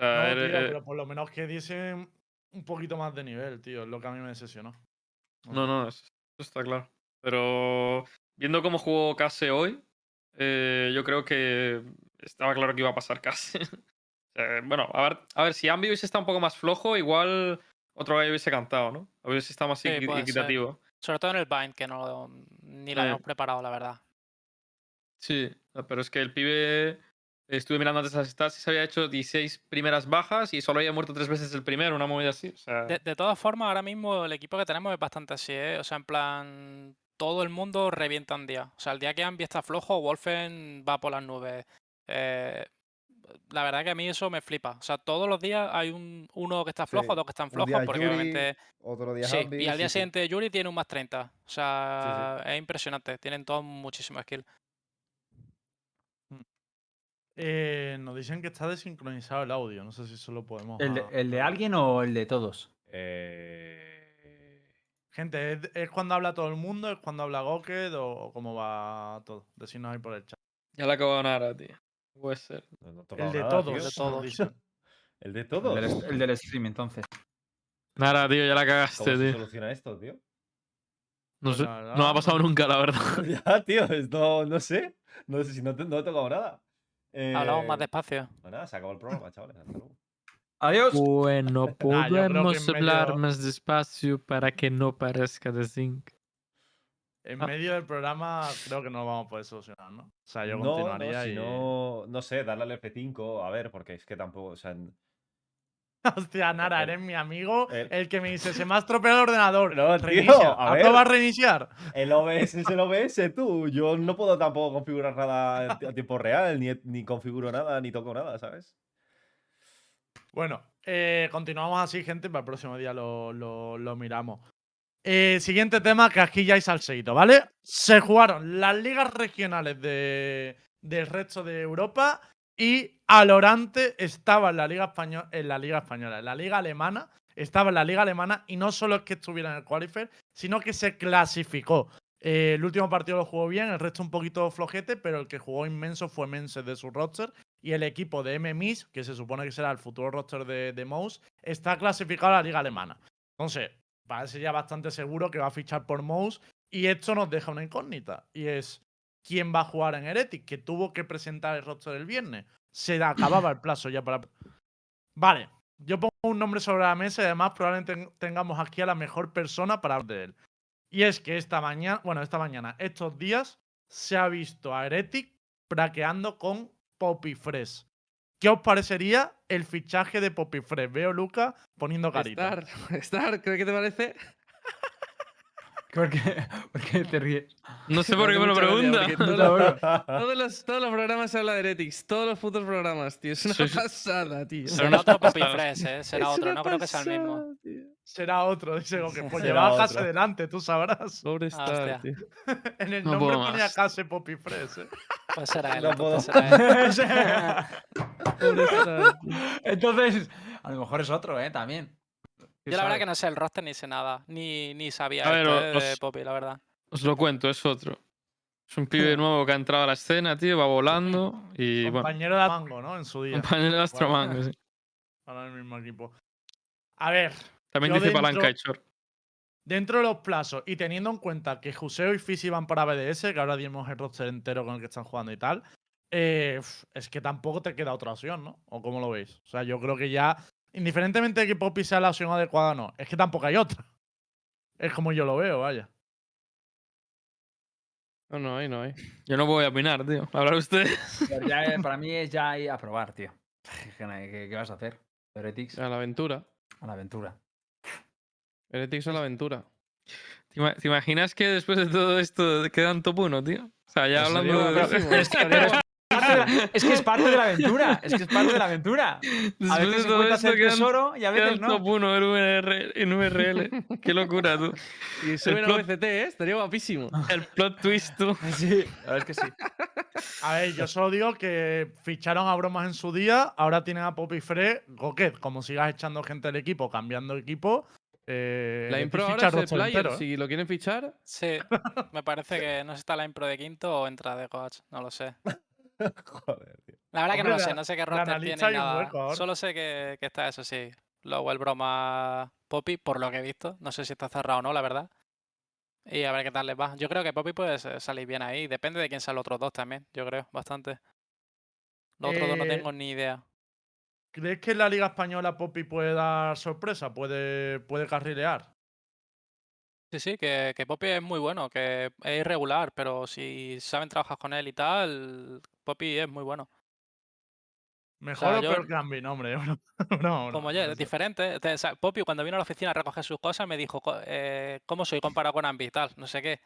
Sea, No, tío, eh, pero por lo menos que diesen un poquito más de nivel, tío. Es lo que a mí me decepcionó. No, no, eso, está claro. Pero viendo cómo jugó Case hoy, eh, yo creo que estaba claro que iba a pasar Case. Bueno, a ver, a ver, si Ambi hubiese estado un poco más flojo, igual otro gallo hubiese cantado, ¿no? Hubiese estado más Sí, ser. equitativo. Sobre todo en el bind, que no lo- ni lo Sí. habíamos preparado, la verdad. Sí, pero es que el pibe. Estuve mirando antes las stats y se había hecho 16 primeras bajas y solo había muerto tres veces el primero, una movida así. O sea, De, de todas formas, ahora mismo el equipo que tenemos es bastante así, ¿eh? O sea, en plan, todo el mundo revienta un día. O sea, el día que Ambi está flojo, Wolfen va por las nubes. Eh, la verdad que a mí eso me flipa. O sea, todos los días hay un, uno que está flojo, Sí, dos que están flojos, porque Yuri, obviamente... Otro día Sí, y al día sí, sí. siguiente Yuri tiene un más 30. O sea, es impresionante. Tienen todos muchísimo skill. Eh, nos dicen que está desincronizado el audio. No sé si eso lo podemos. ¿El de, el de alguien o el de todos? Eh, Gente, ¿es, es cuando habla todo el mundo? ¿Es cuando habla Goked o, o cómo va todo? Decirnos ahí por el chat. ya la acabó Nara, tío. No Puede ser. no- no El de nada, todos. tío. de todos. dicen. El de El todos. del, el del stream, entonces. Nara, tío, ya la ¿Cómo cagaste, se tío. soluciona esto, tío? No Pues sé. No me ha pasado no- nunca, la verdad. ya, tío, esto no sé. No sé si no, te- no he tocado nada. Hablamos más Eh, despacio. pues nada, se acabó el programa, chavales. Hasta luego. Adiós. Bueno, podemos hablar medio- más despacio para que no parezca de zinc. En Ah. medio del programa creo que no lo vamos a poder solucionar, ¿no? O sea, yo no, no, continuaría si y. no, no sé, darle al F5, a ver, porque es que tampoco, o sea, Hostia, Nara, eres mi amigo. el- El que me dice, se me ha estropeado el ordenador. No, tío, Reinicia. a ¿Has ver. a reiniciar? el OBS es el OBS, tú. Yo no puedo tampoco configurar nada a tiempo real, ni, ni configuro nada, ni toco nada, ¿sabes? Bueno, eh, continuamos así, gente. Para el próximo día lo, lo- lo miramos. Eh, siguiente tema, que aquí ya hay salseíto, ¿vale? Se jugaron las ligas regionales de, del resto de Europa y Alorante estaba en la Liga Española, en la Liga Española, la Liga Alemana, estaba en la Liga Alemana y no solo es que estuviera en el qualifier, sino que se clasificó. Eh, el último partido lo jugó bien, el resto un poquito flojete, pero el que jugó inmenso fue Mense de su roster y el equipo de MMIS, que se supone que será el futuro roster de, de está clasificado a la Liga Alemana. Entonces, parece ya bastante seguro que va a fichar por Mouse y esto nos deja una incógnita y es quién va a jugar en Heretic, que tuvo que presentar el roster el viernes. Se acababa el plazo ya para... Vale, yo pongo un nombre sobre la mesa y además probablemente ten- tengamos aquí a la mejor persona para hablar de él. Y es que esta mañana, bueno, esta mañana, estos días, se ha visto a Heretic praqueando con Poppy Fresh. ¿Qué os parecería el fichaje de Poppy Fresh? Veo Luca poniendo carita. Star, Star, ¿qué te parece? ¿Por qué, por qué te ríes? No sé por qué me lo pregunta. todos, los, todos los- todos los programas se habla de Heretics. Todos los putos programas, tío. Es una Sois- pasada, tío. Será otro Poppy pasada. Fresh, ¿eh? Será Es otro. No creo que sea el mismo. tío. Será otro, dice que pues Será lleva a Case delante, tú sabrás. Pobre Ah, Star, hostia. tío. En el No nombre puedo ponía más. Case Poppy Fresh. ¿eh? Pues será él. No puedo. será él. Pobre Star, tío. Entonces, a lo mejor es otro, ¿eh? También. Yo la verdad que no sé el roster ni sé nada. Ni, ni sabía A ver, esto, o- eh, de os- Poppy, la verdad. Os lo cuento, es otro. Es un pibe nuevo que ha entrado a la escena, tío, va volando y bueno, Compañero de Mango, ¿no? En su día. compañero de Astromango, sí. Para el mismo equipo. A ver, También dice dentro- palanca y dentro de los plazos y teniendo en cuenta que Juseo y Fisi van para BDS, que ahora dimos el roster entero con el que están jugando y tal, eh, es que tampoco te queda otra opción, ¿no? ¿O cómo lo veis? O sea, yo creo que ya, indiferentemente de que Poppy sea la opción adecuada o no, es que tampoco hay otra. Es como yo lo veo, vaya. No, no hay, no hay. Yo no voy a opinar, tío. Hablar usted. Ya, eh, para mí es ya ir a probar, tío. ¿Qué, vas a hacer? Heretics A la aventura. a la aventura. Heretics a la aventura. ¿Te ima- te imaginas que después de todo esto quedan top 1, tío? O sea, ya Pues hablando de... Es que, es parte de la aventura. Es que es parte de la aventura. A Después de veces todo encuentras esto el quedan, tesoro y a quedan veces no. top 1 en URL. En URL. Qué locura, tú. Y suben a plot- OBCT, ¿eh? Estaría guapísimo. El plot twist, tú. Sí, verdad es que sí. A ver, yo solo digo que ficharon a bromas en su día, ahora tienen a Poppy Fre, Goquet, como sigas echando gente del equipo, cambiando equipo. Eh, La impro ficha ahora es el player. entero, ¿eh? Si lo quieren fichar, Sí, me parece que no sé si está la impro de quinto o entra de coach, no lo sé. Joder, tío. La verdad que no lo sé, no sé qué roster tiene ni nada. hueco. Solo sé que, que está eso, sí. Luego el broma Poppy, por lo que he visto. No sé si está cerrado o no, la verdad. Y a ver qué tal les va. Yo creo que Poppy puede salir bien ahí. Depende de quién sean los otros dos también, yo creo, bastante. Los otros dos no Eh, tengo ni idea. ¿Crees que en la Liga Española Poppy puede dar sorpresa? ¿Puede, puede carrilear? Sí, sí, que, que Poppy es muy bueno, que es irregular, pero si saben trabajar con él y tal, Poppy es muy bueno. ¿Mejor o yo- peor que Ambi? No, hombre. No, no, Como no, ya, no es diferente. o sea, Poppy cuando vino a la oficina a recoger sus cosas me dijo, "Co- eh, ¿cómo soy comparado con Ambi y tal? No sé qué.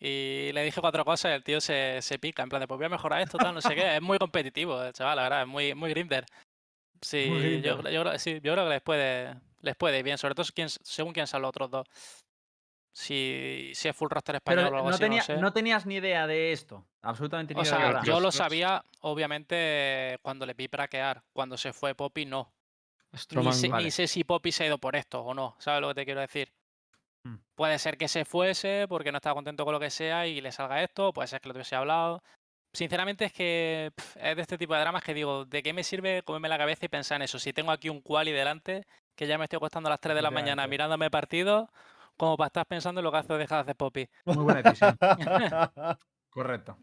Y le dije cuatro cosas y el tío se, se pica, en plan de, pues voy a mejorar esto, tal, no sé qué. Es muy competitivo, el chaval, la verdad, es muy, muy grinder. Sí, yo, grinder. yo sí, yo creo que les puede, les puede ir bien, sobre todo según quién sean los otros dos. Si, si es full roster español Pero o algo no, así, no tenía- sé. no tenías ni idea de esto. Absolutamente ni O idea sea, yo lo Ostras. sabía, obviamente, cuando le vi praquear. Cuando se fue Poppy, no. Ni sé, ni Vale. sé si Poppy se ha ido por esto o no. ¿Sabes lo que te quiero decir? Mm. Puede ser que se fuese porque no estaba contento con lo que sea y le salga esto. Puede ser que lo tuviese hablado. Sinceramente es que es de este tipo de dramas que digo, ¿de qué me sirve comerme la cabeza y pensar en eso? Si tengo aquí un quali delante, que ya me estoy acostando a las 3 de la mañana mirándome partidos, como para estar pensando en lo que hace o deja de hacer Poppy. Muy buena decisión. Correcto.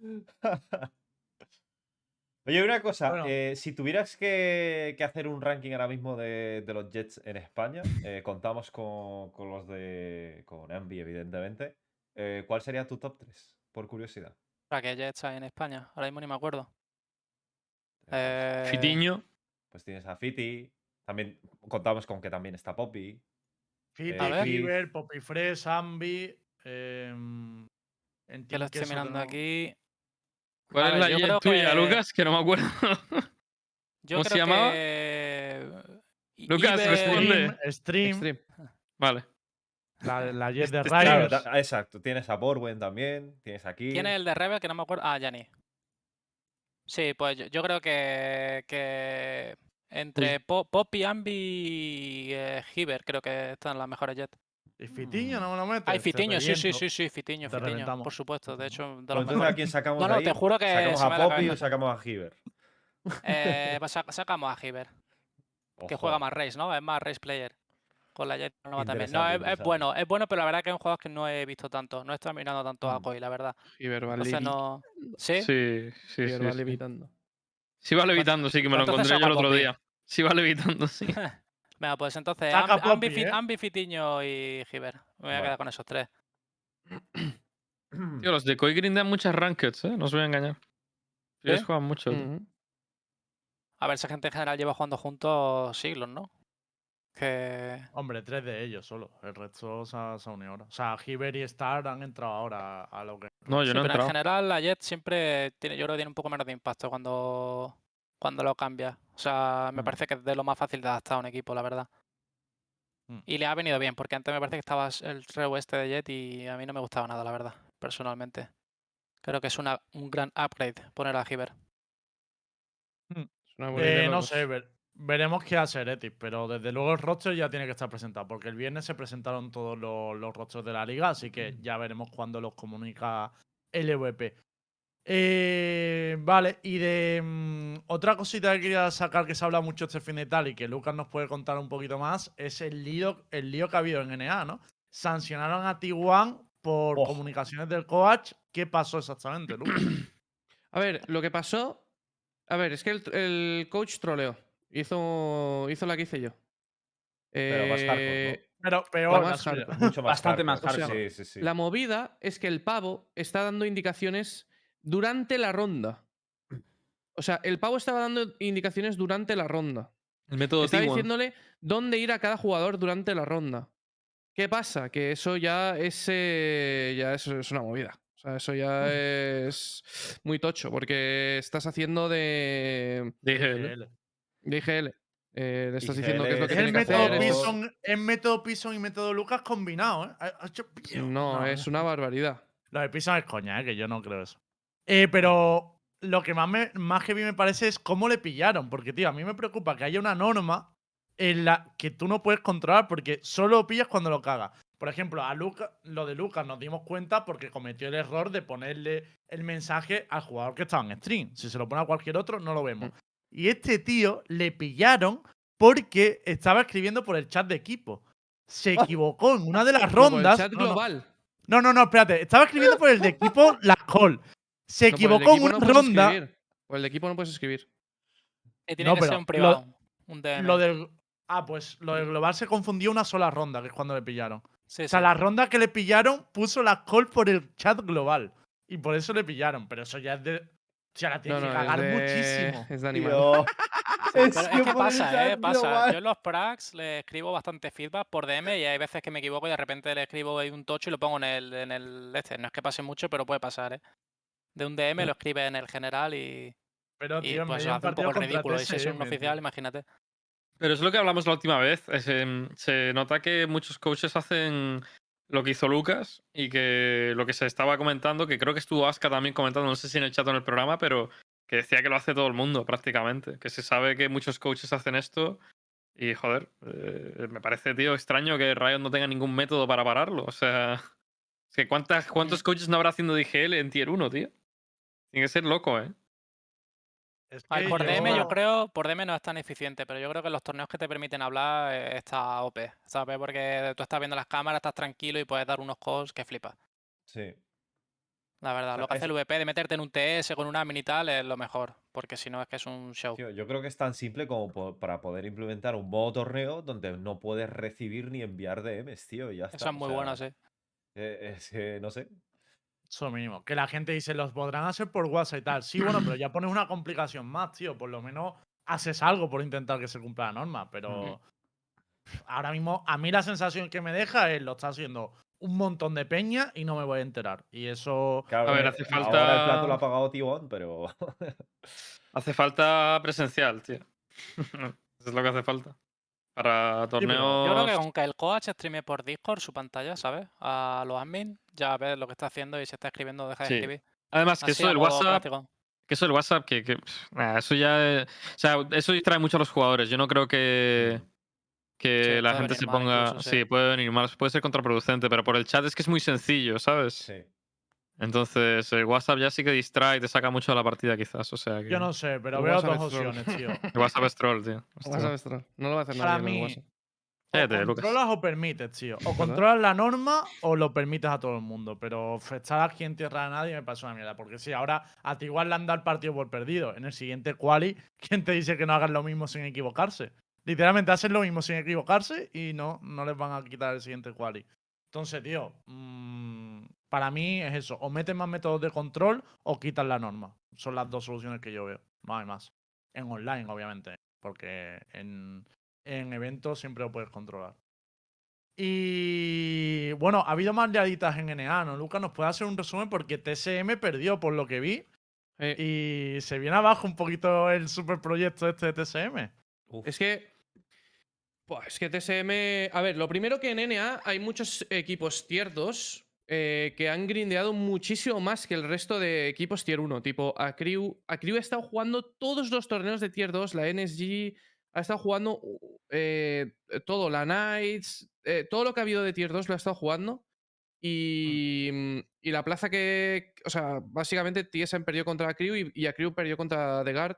Oye, una cosa, Bueno. eh, si tuvieras que, que hacer un ranking ahora mismo de, de los Jets en España, eh, contamos con, con los de. con Envy, evidentemente. eh, ¿Cuál sería tu top 3? Por curiosidad. Para que ya está en España. Ahora mismo ni me acuerdo. Eh, Fitiño. Pues tienes a Fiti. También contamos con que también está Poppy. Ver. River, Poppy Fresh, Ambi. en que lo estoy mirando aquí. ¿Cuál es la yo jet creo tuya, que- Lucas? Que no me acuerdo. Yo ¿Cómo se creo llamaba? que. I- Lucas, Iber- responde. Stream. Vale. la, la Jet de Este- Claro, ta- exacto. Tienes a Borwen también. Tienes aquí. ¿Quién es el de Rebel? Que no me acuerdo. Ah, Yanni. Sí, pues yo, yo creo que, que entre Po- Poppy, Ambi y eh, Hiver creo que están las mejores Jets. Y Fitiño no me lo metes. Hay te Fitiño, sí, sí, sí, sí, Fitiño, Te Fitiño, reventamos. por supuesto. De hecho, de Pues los entonces, ¿a mejores. quién sacamos No, de no, ahí? te juro que ¿Sacamos se a me da la Poppy o cabeza. sacamos a Hiver? Eh, pues sac- sacamos a Hiver, que Ojo. juega más race, ¿no? Es más race player. Con la Jet nueva también. No, Interesante, es, es interesante. bueno, es bueno, pero la verdad que es un juego que no he visto tanto. No he estado mirando tanto a Mm. Koi, la verdad. Va Entonces levi- no. ¿Sí? Sí, sí, sí. va sí. levitando. Sí va levitando, sí, que me lo ¿Cuántos encontré yo el otro Poppy? día. Sí va levitando, sí. Venga, pues entonces Saca Ambi, Ambi, Poppy, Fi- ¿eh? Ambi, Fitiño y Hiver. Me voy a quedar con esos tres. Tío, los de Koi grindean muchas rankeds, ¿eh? No os voy a engañar. Ellos juegan mucho. Ujú. A ver, esa gente en general lleva jugando juntos siglos, ¿no? Que. Hombre, tres de ellos solo. El resto se ha, se ha unido ahora. O sea, Hiver y Star han entrado ahora a lo que. No, yo Sí, no he pero en entrado. general la Jet siempre tiene, yo creo que tiene un poco menos de impacto cuando, cuando lo cambia. O sea, me Mm. parece que es de lo más fácil de adaptar a un equipo, la verdad. Mm. Y le ha venido bien, porque antes me parece que estaba el reo este de Jet y a mí no me gustaba nada, la verdad, personalmente. Creo que es una, un gran upgrade poner a buena idea, Eh, no sé, ver- veremos qué hace Eretis, pero desde luego el roster ya tiene que estar presentado, porque el viernes se presentaron todos los, los rosters de la liga, así que ya veremos cuándo los comunica LVP. Eh, vale, y de mm, otra cosita que quería sacar que se habla mucho este fin de tal y que Lucas nos puede contar un poquito más, es el lío, el lío que ha habido en NA, ¿no? Sancionaron a T1 por Oh. comunicaciones del coach. ¿Qué pasó exactamente, Lucas? A ver, lo que pasó. A ver, es que el, el coach troleó. Hizo, hizo la que hice yo. Pero más hardcore, Eh, Pero peor, más hardcore. Mucho más Bastante más hardcore, hardcore. Sí, sí, sí. La movida es que el pavo está dando indicaciones durante la ronda. O sea, el pavo estaba dando indicaciones durante la ronda. El método Estaba T1. diciéndole dónde ir a cada jugador durante la ronda. ¿Qué pasa? Que eso ya es, eh, ya es, es una movida. O sea, eso ya es muy tocho, porque estás haciendo de, Dije, de IGL. Eh, le estás diciendo qué es lo que Es tiene el que método hacer. Pison, es método Pison y método Lucas combinado, ¿eh? Hecho- No, es una barbaridad. Lo de Pison es coña, ¿eh? que yo no creo eso. Eh, pero lo que más, me, más heavy me parece es cómo le pillaron. Porque, tío, a mí me preocupa que haya una norma en la que tú no puedes controlar porque solo lo pillas cuando lo cagas. Por ejemplo, a Lucas, lo de Lucas nos dimos cuenta porque cometió el error de ponerle el mensaje al jugador que estaba en stream. Si se lo pone a cualquier otro, no lo vemos. Y este tío le pillaron porque estaba escribiendo por el chat de equipo. Se equivocó en una de las el rondas. chat no. global. No, no, no, espérate. Estaba escribiendo por el de equipo la call. Se equivocó en una no ronda. Por el de equipo no puedes escribir. Y tiene No, que pero ser un lo- privado. un DM. Lo del. Ah, pues lo del global se confundió una sola ronda, que es cuando le pillaron. Sí, O sea, sí. la ronda que le pillaron puso la call por el chat global. Y por eso le pillaron. Pero eso ya es de. O sea, la tiene No, que cagar es de, muchísimo. es de animal. Es es que pasa, ¿eh? Pasa. global. Yo en los pracs le escribo bastante feedback por DM y hay veces que me equivoco y de repente le escribo ahí un tocho y lo pongo en el, en el este. No es que pase mucho, pero puede pasar, ¿eh? De un DM lo escribe en el general y, Pero, y tío, en pues hace un poco ridículo. Y si es un TSM, oficial, tío. imagínate. Pero es lo que hablamos la última vez. es, em, se nota que muchos coaches hacen lo que hizo Lucas y que lo que se estaba comentando, que creo que estuvo Aska también comentando, no sé si en el chat o en el programa, pero que decía que lo hace todo el mundo prácticamente. Que se sabe que muchos coaches hacen esto y, joder, eh, me parece, tío, extraño que Riot no tenga ningún método para pararlo. O sea, es que ¿cuántas, ¿cuántos coaches no habrá haciendo DGL en Tier 1, tío? Tiene que ser loco, ¿eh? Es que por DM yo yo- creo, por DM no es tan eficiente, pero yo creo que los torneos que te permiten hablar eh, está OP, ¿sabes? Porque tú estás viendo las cámaras, estás tranquilo y puedes dar unos calls que flipas. Sí. La verdad, sea, lo que hace el VP de meterte en un TS con una mini tal es lo mejor, porque si no es que es un show. Tío, yo creo que es tan simple como po- para poder implementar un modo torneo donde no puedes recibir ni enviar DMs, tío. y ya está. Eso es o muy sea, bueno, sí. eh, es que no sé. Eso mismo. Que la gente dice, los podrán hacer por WhatsApp y tal. Sí, bueno, pero ya pones una complicación más, tío. Por lo menos haces algo por intentar que se cumpla la norma. Pero ahora mismo, a mí la sensación que me deja es lo está haciendo un montón de peña y no me voy a enterar. Y eso. Claro, A ver, eh, hace Ahora el plato falta- lo ha pagado T1, pero. Hace falta presencial, tío. Eso es lo que hace falta. Para torneos. Yo creo que con que el coach streame por Discord su pantalla, ¿sabes? A los admin, ya ves lo que está haciendo y si está escribiendo, deja de Sí. escribir. Además, que Así eso del WhatsApp. práctico. Que eso del WhatsApp, que, que, pff, nah, eso ya. es- o sea, eso distrae mucho a los jugadores. Yo no creo que. Que Sí, la gente se ponga. incluso, sí. sí. puede venir mal, puede ser contraproducente, pero por el chat es que es muy sencillo, ¿sabes? sí. Entonces, el WhatsApp ya sí que distrae y te saca mucho de la partida, quizás. O sea, que. Yo no sé, pero veo WhatsApp dos opciones, tío. El WhatsApp es troll, tío. WhatsApp es troll. No lo va a hacer Para nadie en el mí, WhatsApp. o Cállate, Lucas. controlas o permites, tío. O controlas la norma o lo permites a todo el mundo. Pero estar aquí en tierra de nadie me pasa una mierda. Porque si ahora a ti igual le han dado el partido por perdido. En el siguiente quali, ¿quién te dice que no hagan lo mismo sin equivocarse? Literalmente hacen lo mismo sin equivocarse y no, no les van a quitar el siguiente quali. Entonces, tío, mm, para mí es eso. O meten más métodos de control o quitan la norma. Son las dos soluciones que yo veo. No hay más. En online, obviamente. Porque en, en eventos siempre lo puedes controlar. Y bueno, ha habido más liaditas en NA, ¿no? Lucas, ¿nos puede hacer un resumen? Porque TSM perdió por lo que vi. Eh, Y se viene abajo un poquito el superproyecto este de TSM. Uf. Es que. Buah, es que TSM. A ver, lo primero que en NA hay muchos equipos 2 eh, que han grindeado muchísimo más que el resto de equipos tier 1. Tipo, Acrew. Acrew ha estado jugando todos los torneos de tier 2. La NSG ha estado jugando eh, todo. La Knights. eh, todo lo que ha habido de tier 2 lo ha estado jugando. Y, mm, y la plaza que. O sea, básicamente TSM perdió contra Acrew y, y Acrew perdió contra The Guard.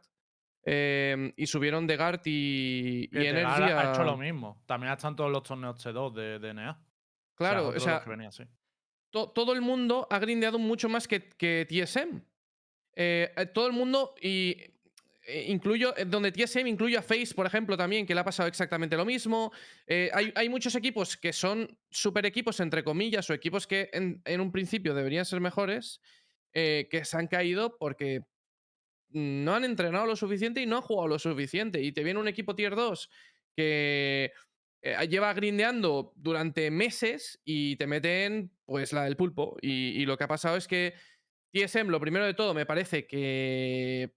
em, y subieron The Guard y, y Energy ha hecho lo mismo. También están todos los torneos T2 de, de NA. Claro, o o sea, que venía. To- todo el mundo ha grindeado mucho más que, TSM. Eh, eh, todo el mundo, y eh, incluyo, donde TSM incluye a Face, por ejemplo, también, que le ha pasado exactamente lo mismo. Hay, muchos equipos que son super equipos, entre comillas, o equipos que en, un principio deberían ser mejores, que se han caído porque no han entrenado lo suficiente y no han jugado lo suficiente. Y te viene un equipo tier 2 que eh, lleva grindeando durante meses y te meten pues la del pulpo. Y, lo que ha pasado es que TSM, lo primero de todo, me parece que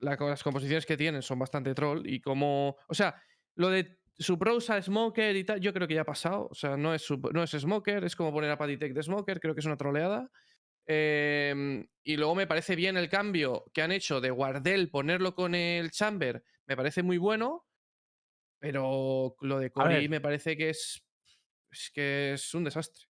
la- las composiciones que tienen son bastante troll y como, o sea, lo de su prosa Smoker y tal, yo creo que ya ha pasado, o sea, no es, no es Smoker, es como poner a Patty Tech de Smoker, creo que es una troleada. Em, y luego me parece bien el cambio que han hecho de Wardell ponerlo con el Chamber, me parece muy bueno, pero lo de ver. me parece que es, es que es un desastre.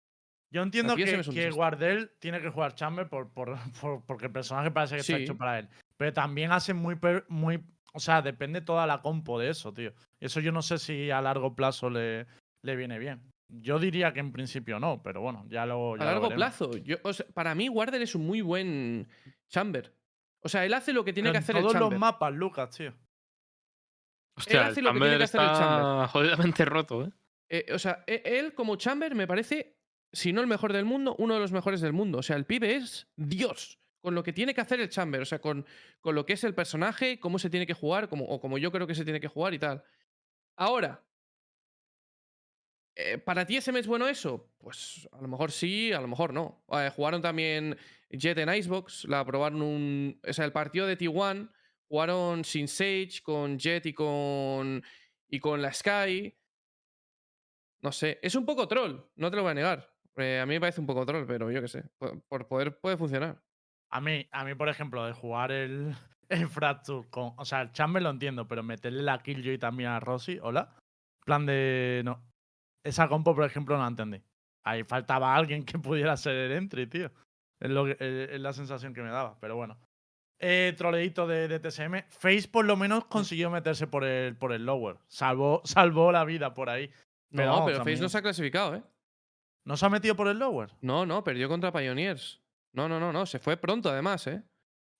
Yo entiendo que, que desastre. Wardell tiene que jugar Chamber por, por- por- porque el personaje parece que está hecho para él. Pero también hace muy, muy. O sea, depende toda la compo de eso, tío. Eso yo no sé si a largo plazo le, le viene bien. Yo diría que en principio no, pero bueno, ya lo. ya A largo plazo. Yo, o sea, para mí, Warder es un muy buen chamber. O sea, él hace lo que tiene Pero que en hacer el todos los mapas, Lucas, tío. Hostia, el hace lo que tiene que hacer el Chamber. jodidamente roto, ¿eh? Eh, o sea, e- él como chamber me parece, si no el mejor del mundo, uno de los mejores del mundo. O sea, el pibe es Dios con lo que tiene que hacer el chamber. O sea, con, con lo que es el personaje, cómo se tiene que jugar, como, o como yo creo que se tiene que jugar y tal. Ahora, eh, ¿para ti ese es bueno eso? Pues a lo mejor sí, a lo mejor no. Eh, jugaron también Jet en Icebox, la probaron un. O sea, el partido de T1 jugaron sin Sage, con Jet y con. y con la Sky. No sé. Es un poco troll, no te lo voy a negar. Eh, a mí me parece un poco troll, pero yo qué sé. Por, poder puede funcionar. A mí, a mí, por ejemplo, de jugar el, el Fracture con. O sea, el Chamber lo entiendo, pero meterle la Killjoy también a Rosy, hola. Plan de. No. Esa compo, por ejemplo, no la entendí. Ahí faltaba alguien que pudiera ser el entry, tío. Es, lo que- es la sensación que me daba, pero bueno. Eh, troleíto de, de TSM. Face por lo menos consiguió meterse por el, por el lower. Salvó, salvó la vida por ahí. Pero no, vamos, pero Face también- no se ha clasificado, ¿eh? ¿No se ha metido por el lower? No, no, perdió contra Pioneers. No, no, no, no. Se fue pronto, además, ¿eh?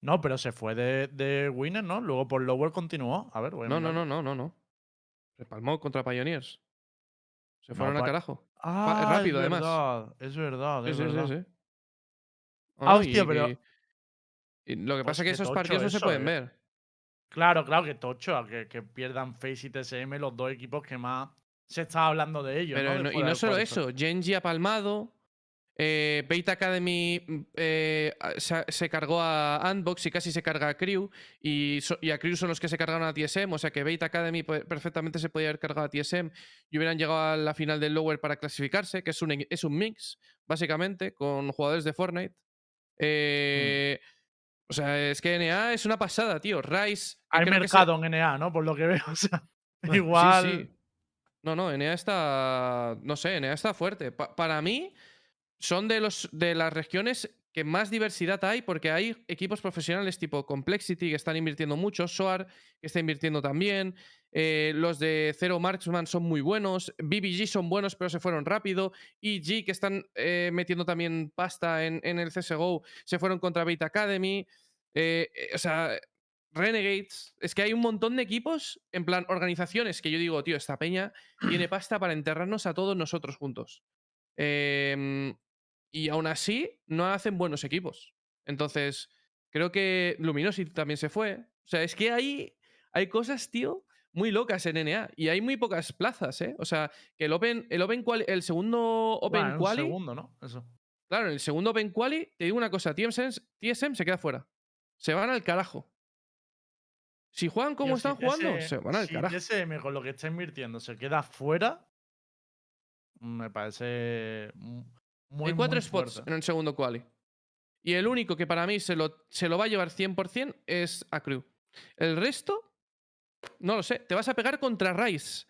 No, pero se fue de, de winner, ¿no? Luego por lower continuó. A ver, a No, no, no, no, no, no. Se palmó contra Pioneers. Se fueron No, al carajo. Ah, rápido, es además. verdad, es verdad, Sí, es sí, sí, verdad. sí. Ah, No, hostia, y- pero- y- lo que Pues pasa es que esos partidos no se pueden eh. ver. Claro, claro, que tocho, a que, que pierdan Face y TSM, los dos equipos que más se estaba hablando de ellos. Pero ¿no? no- y no solo eso, Genji ha palmado. eh, Beta Academy mm, eh, se, se cargó a Andbox y casi se carga a Crew. Y, so- y a Crew son los que se cargaron a TSM. O sea que Beta Academy pe- perfectamente se podía haber cargado a TSM y hubieran llegado a la final del Lower para clasificarse, que es un, es un mix, básicamente, con jugadores de Fortnite. Eh, O sea, es que NA es una pasada, tío. Rice. Hay que mercado en NA, ¿no? Por lo que veo. O sea, Sí, igual. sí. No, no, NA está. No sé, NA está fuerte. Pa- para mí, son de, los, de las regiones que más diversidad hay, porque hay equipos profesionales tipo Complexity que están invirtiendo mucho, SOAR que está invirtiendo también. eh, los de Zero Marksman son muy buenos. BBG son buenos, pero se fueron rápido. EG, que están eh, metiendo también pasta en, en el CSGO, se fueron contra Bait Academy. eh, eh, o sea, Renegades. Es que hay un montón de equipos, en plan, organizaciones que yo digo, tío, esta peña tiene pasta para enterrarnos a todos nosotros juntos. Em, y aún así, no hacen buenos equipos. Entonces, creo que Luminosity también se fue. O sea, es que hay, hay cosas, tío, muy locas en NA. Y hay muy pocas plazas, ¿eh? O sea, que el Open, el Open Quali- el segundo Open Bueno, Quali. segundo, ¿no? Eso. Claro, en el segundo Open Quali, te digo una cosa, TSM, TSM se queda fuera. Se van al carajo. Si juegan como están si jugando, se van al si carajo. TSM con lo que está invirtiendo se queda fuera, me parece muy, Hay cuatro muy spots fuerte. en el segundo quali. Y el único que para mí se lo, se lo va a llevar 100% es a Crew. El resto, no lo sé. Te vas a pegar contra Rice.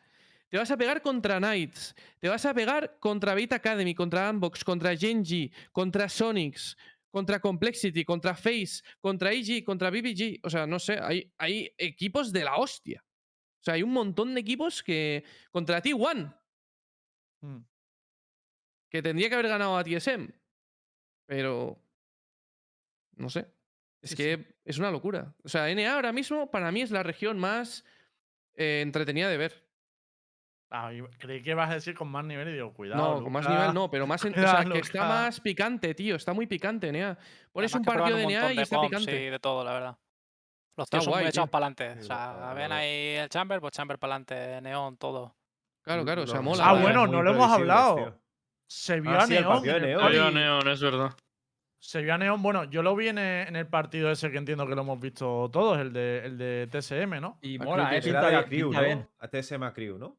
Te vas a pegar contra Knights. Te vas a pegar contra Beta Academy, contra Unbox, contra Genji, contra Sonics, contra Complexity, contra Face, contra EG, contra BBG. O sea, no sé. Hay, hay equipos de la hostia. O sea, hay un montón de equipos que. Contra T1 Mm. Que tendría que haber ganado a TSM. Pero. No sé. Es Sí, que es una locura. O sea, NA ahora mismo para mí es la región más eh, entretenida de ver. Ah, creí que ibas a decir con más nivel y digo, cuidado. no, con más nivel no, pero más. en- o sea, que está más picante, tío. Está muy picante NA. Pones un partido de NA y de está picante. Y de todo, la verdad. Los Está tíos son muy echados para adelante. Sí, O sea, ven ahí el chamber, pues chamber para adelante, neón, todo. Claro, claro, o sea, mola. Ah, bueno, no lo hemos hablado. tío. Se vio Ah, a sí, el Neon. Salió partido. Neon, es verdad. Se vio a Neon. Bueno, yo lo vi en el, en el partido ese que entiendo que lo hemos visto todos, el de, el de TSM, ¿no? Y A mola, Crew eh. Pinta, de Crew, pinta bien. ¿no? A TSM a Crew, ¿no?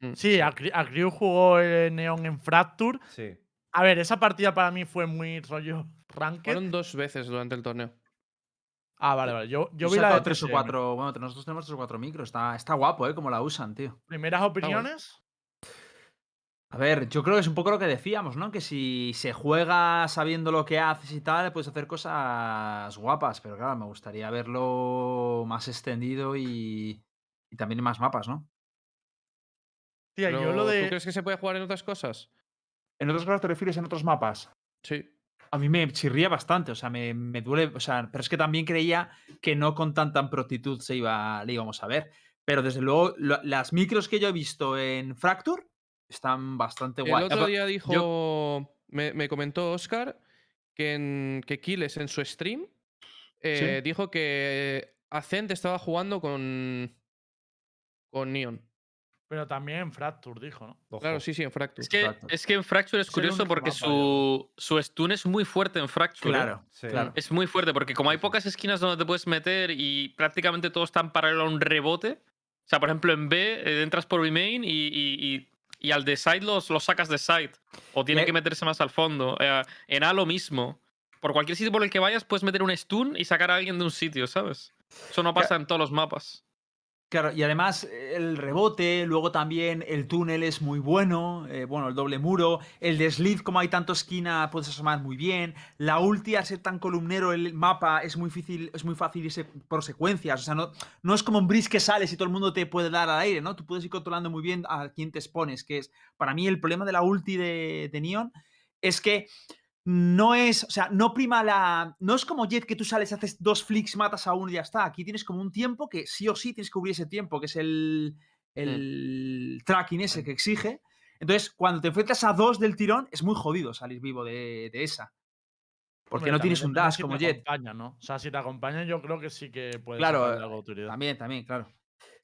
Mm. Sí, a, a Crew jugó el Neon en Fracture. Sí. A ver, esa partida para mí fue muy rollo ranked. Fueron dos veces durante el torneo. Ah, vale, vale. Yo, yo vi la de tres o cuatro. Bueno, nosotros tenemos tres o cuatro micros. Está, está guapo, ¿eh? Como la usan, tío. ¿Primeras opiniones? A ver, yo creo que es un poco lo que decíamos, ¿no? Que si se juega sabiendo lo que haces y tal, puedes hacer cosas guapas. Pero claro, me gustaría verlo más extendido y, y también en más mapas, ¿no? Tía, yo lo ¿Tú de. crees que se puede jugar en otras cosas? ¿En otros casos te refieres en otros mapas? Sí. A mí me chirría bastante, o sea, me, me duele, o sea, pero es que también creía que no con tanta prontitud se iba, le íbamos a ver. Pero desde luego, lo- las micros que yo he visto en Fracture están bastante El guay. otro Apa- día dijo, me, me comentó Oscar que, en, que Kiles en su stream eh, dijo que Ascent estaba jugando con, con Neon. Pero también en Fracture, dijo, ¿no? Ojo. Claro, sí, sí, en Fracture. Es que, Fracture. es que en Fracture es el curioso porque su, su stun es muy fuerte en Fracture. ¿eh? Claro, Sí. claro. Es muy fuerte porque como hay pocas esquinas donde te puedes meter y prácticamente todo está en paralelo a un rebote. O sea, por ejemplo, en B eh, entras por B main y, y- y- y al de side los, los sacas de side. O tiene Eh. que meterse más al fondo. Eh, en A lo mismo. Por cualquier sitio por el que vayas puedes meter un stun y sacar a alguien de un sitio, ¿sabes? Eso no pasa en todos los mapas. Claro, y además eh, el rebote, luego también el túnel es muy bueno, eh, bueno, el doble muro, el de Sleeve, como hay tanto esquina, puedes asomar muy bien, la ulti, al ser tan columnero el mapa, es muy difícil, es muy fácil irse por secuencias, o sea, no, no es como un bridge que sales y todo el mundo te puede dar al aire, ¿no? Tú puedes ir controlando muy bien a quién te expones, que es, para mí el problema de la ulti de, de Neon es que no es, o sea, no prima la. No es como Jet que tú sales, haces dos flicks, matas a uno y ya está. Aquí tienes como un tiempo que sí o sí tienes que cubrir ese tiempo, que es el, el tracking ese que exige. Entonces, cuando te enfrentas a dos del tirón, es muy jodido salir vivo de, de esa. Porque Hombre, no tienes un dash si como te Jet. acompañan, ¿no? O sea, si te acompañan, yo creo que sí que puede Claro, sacarle algo de. También, también, claro.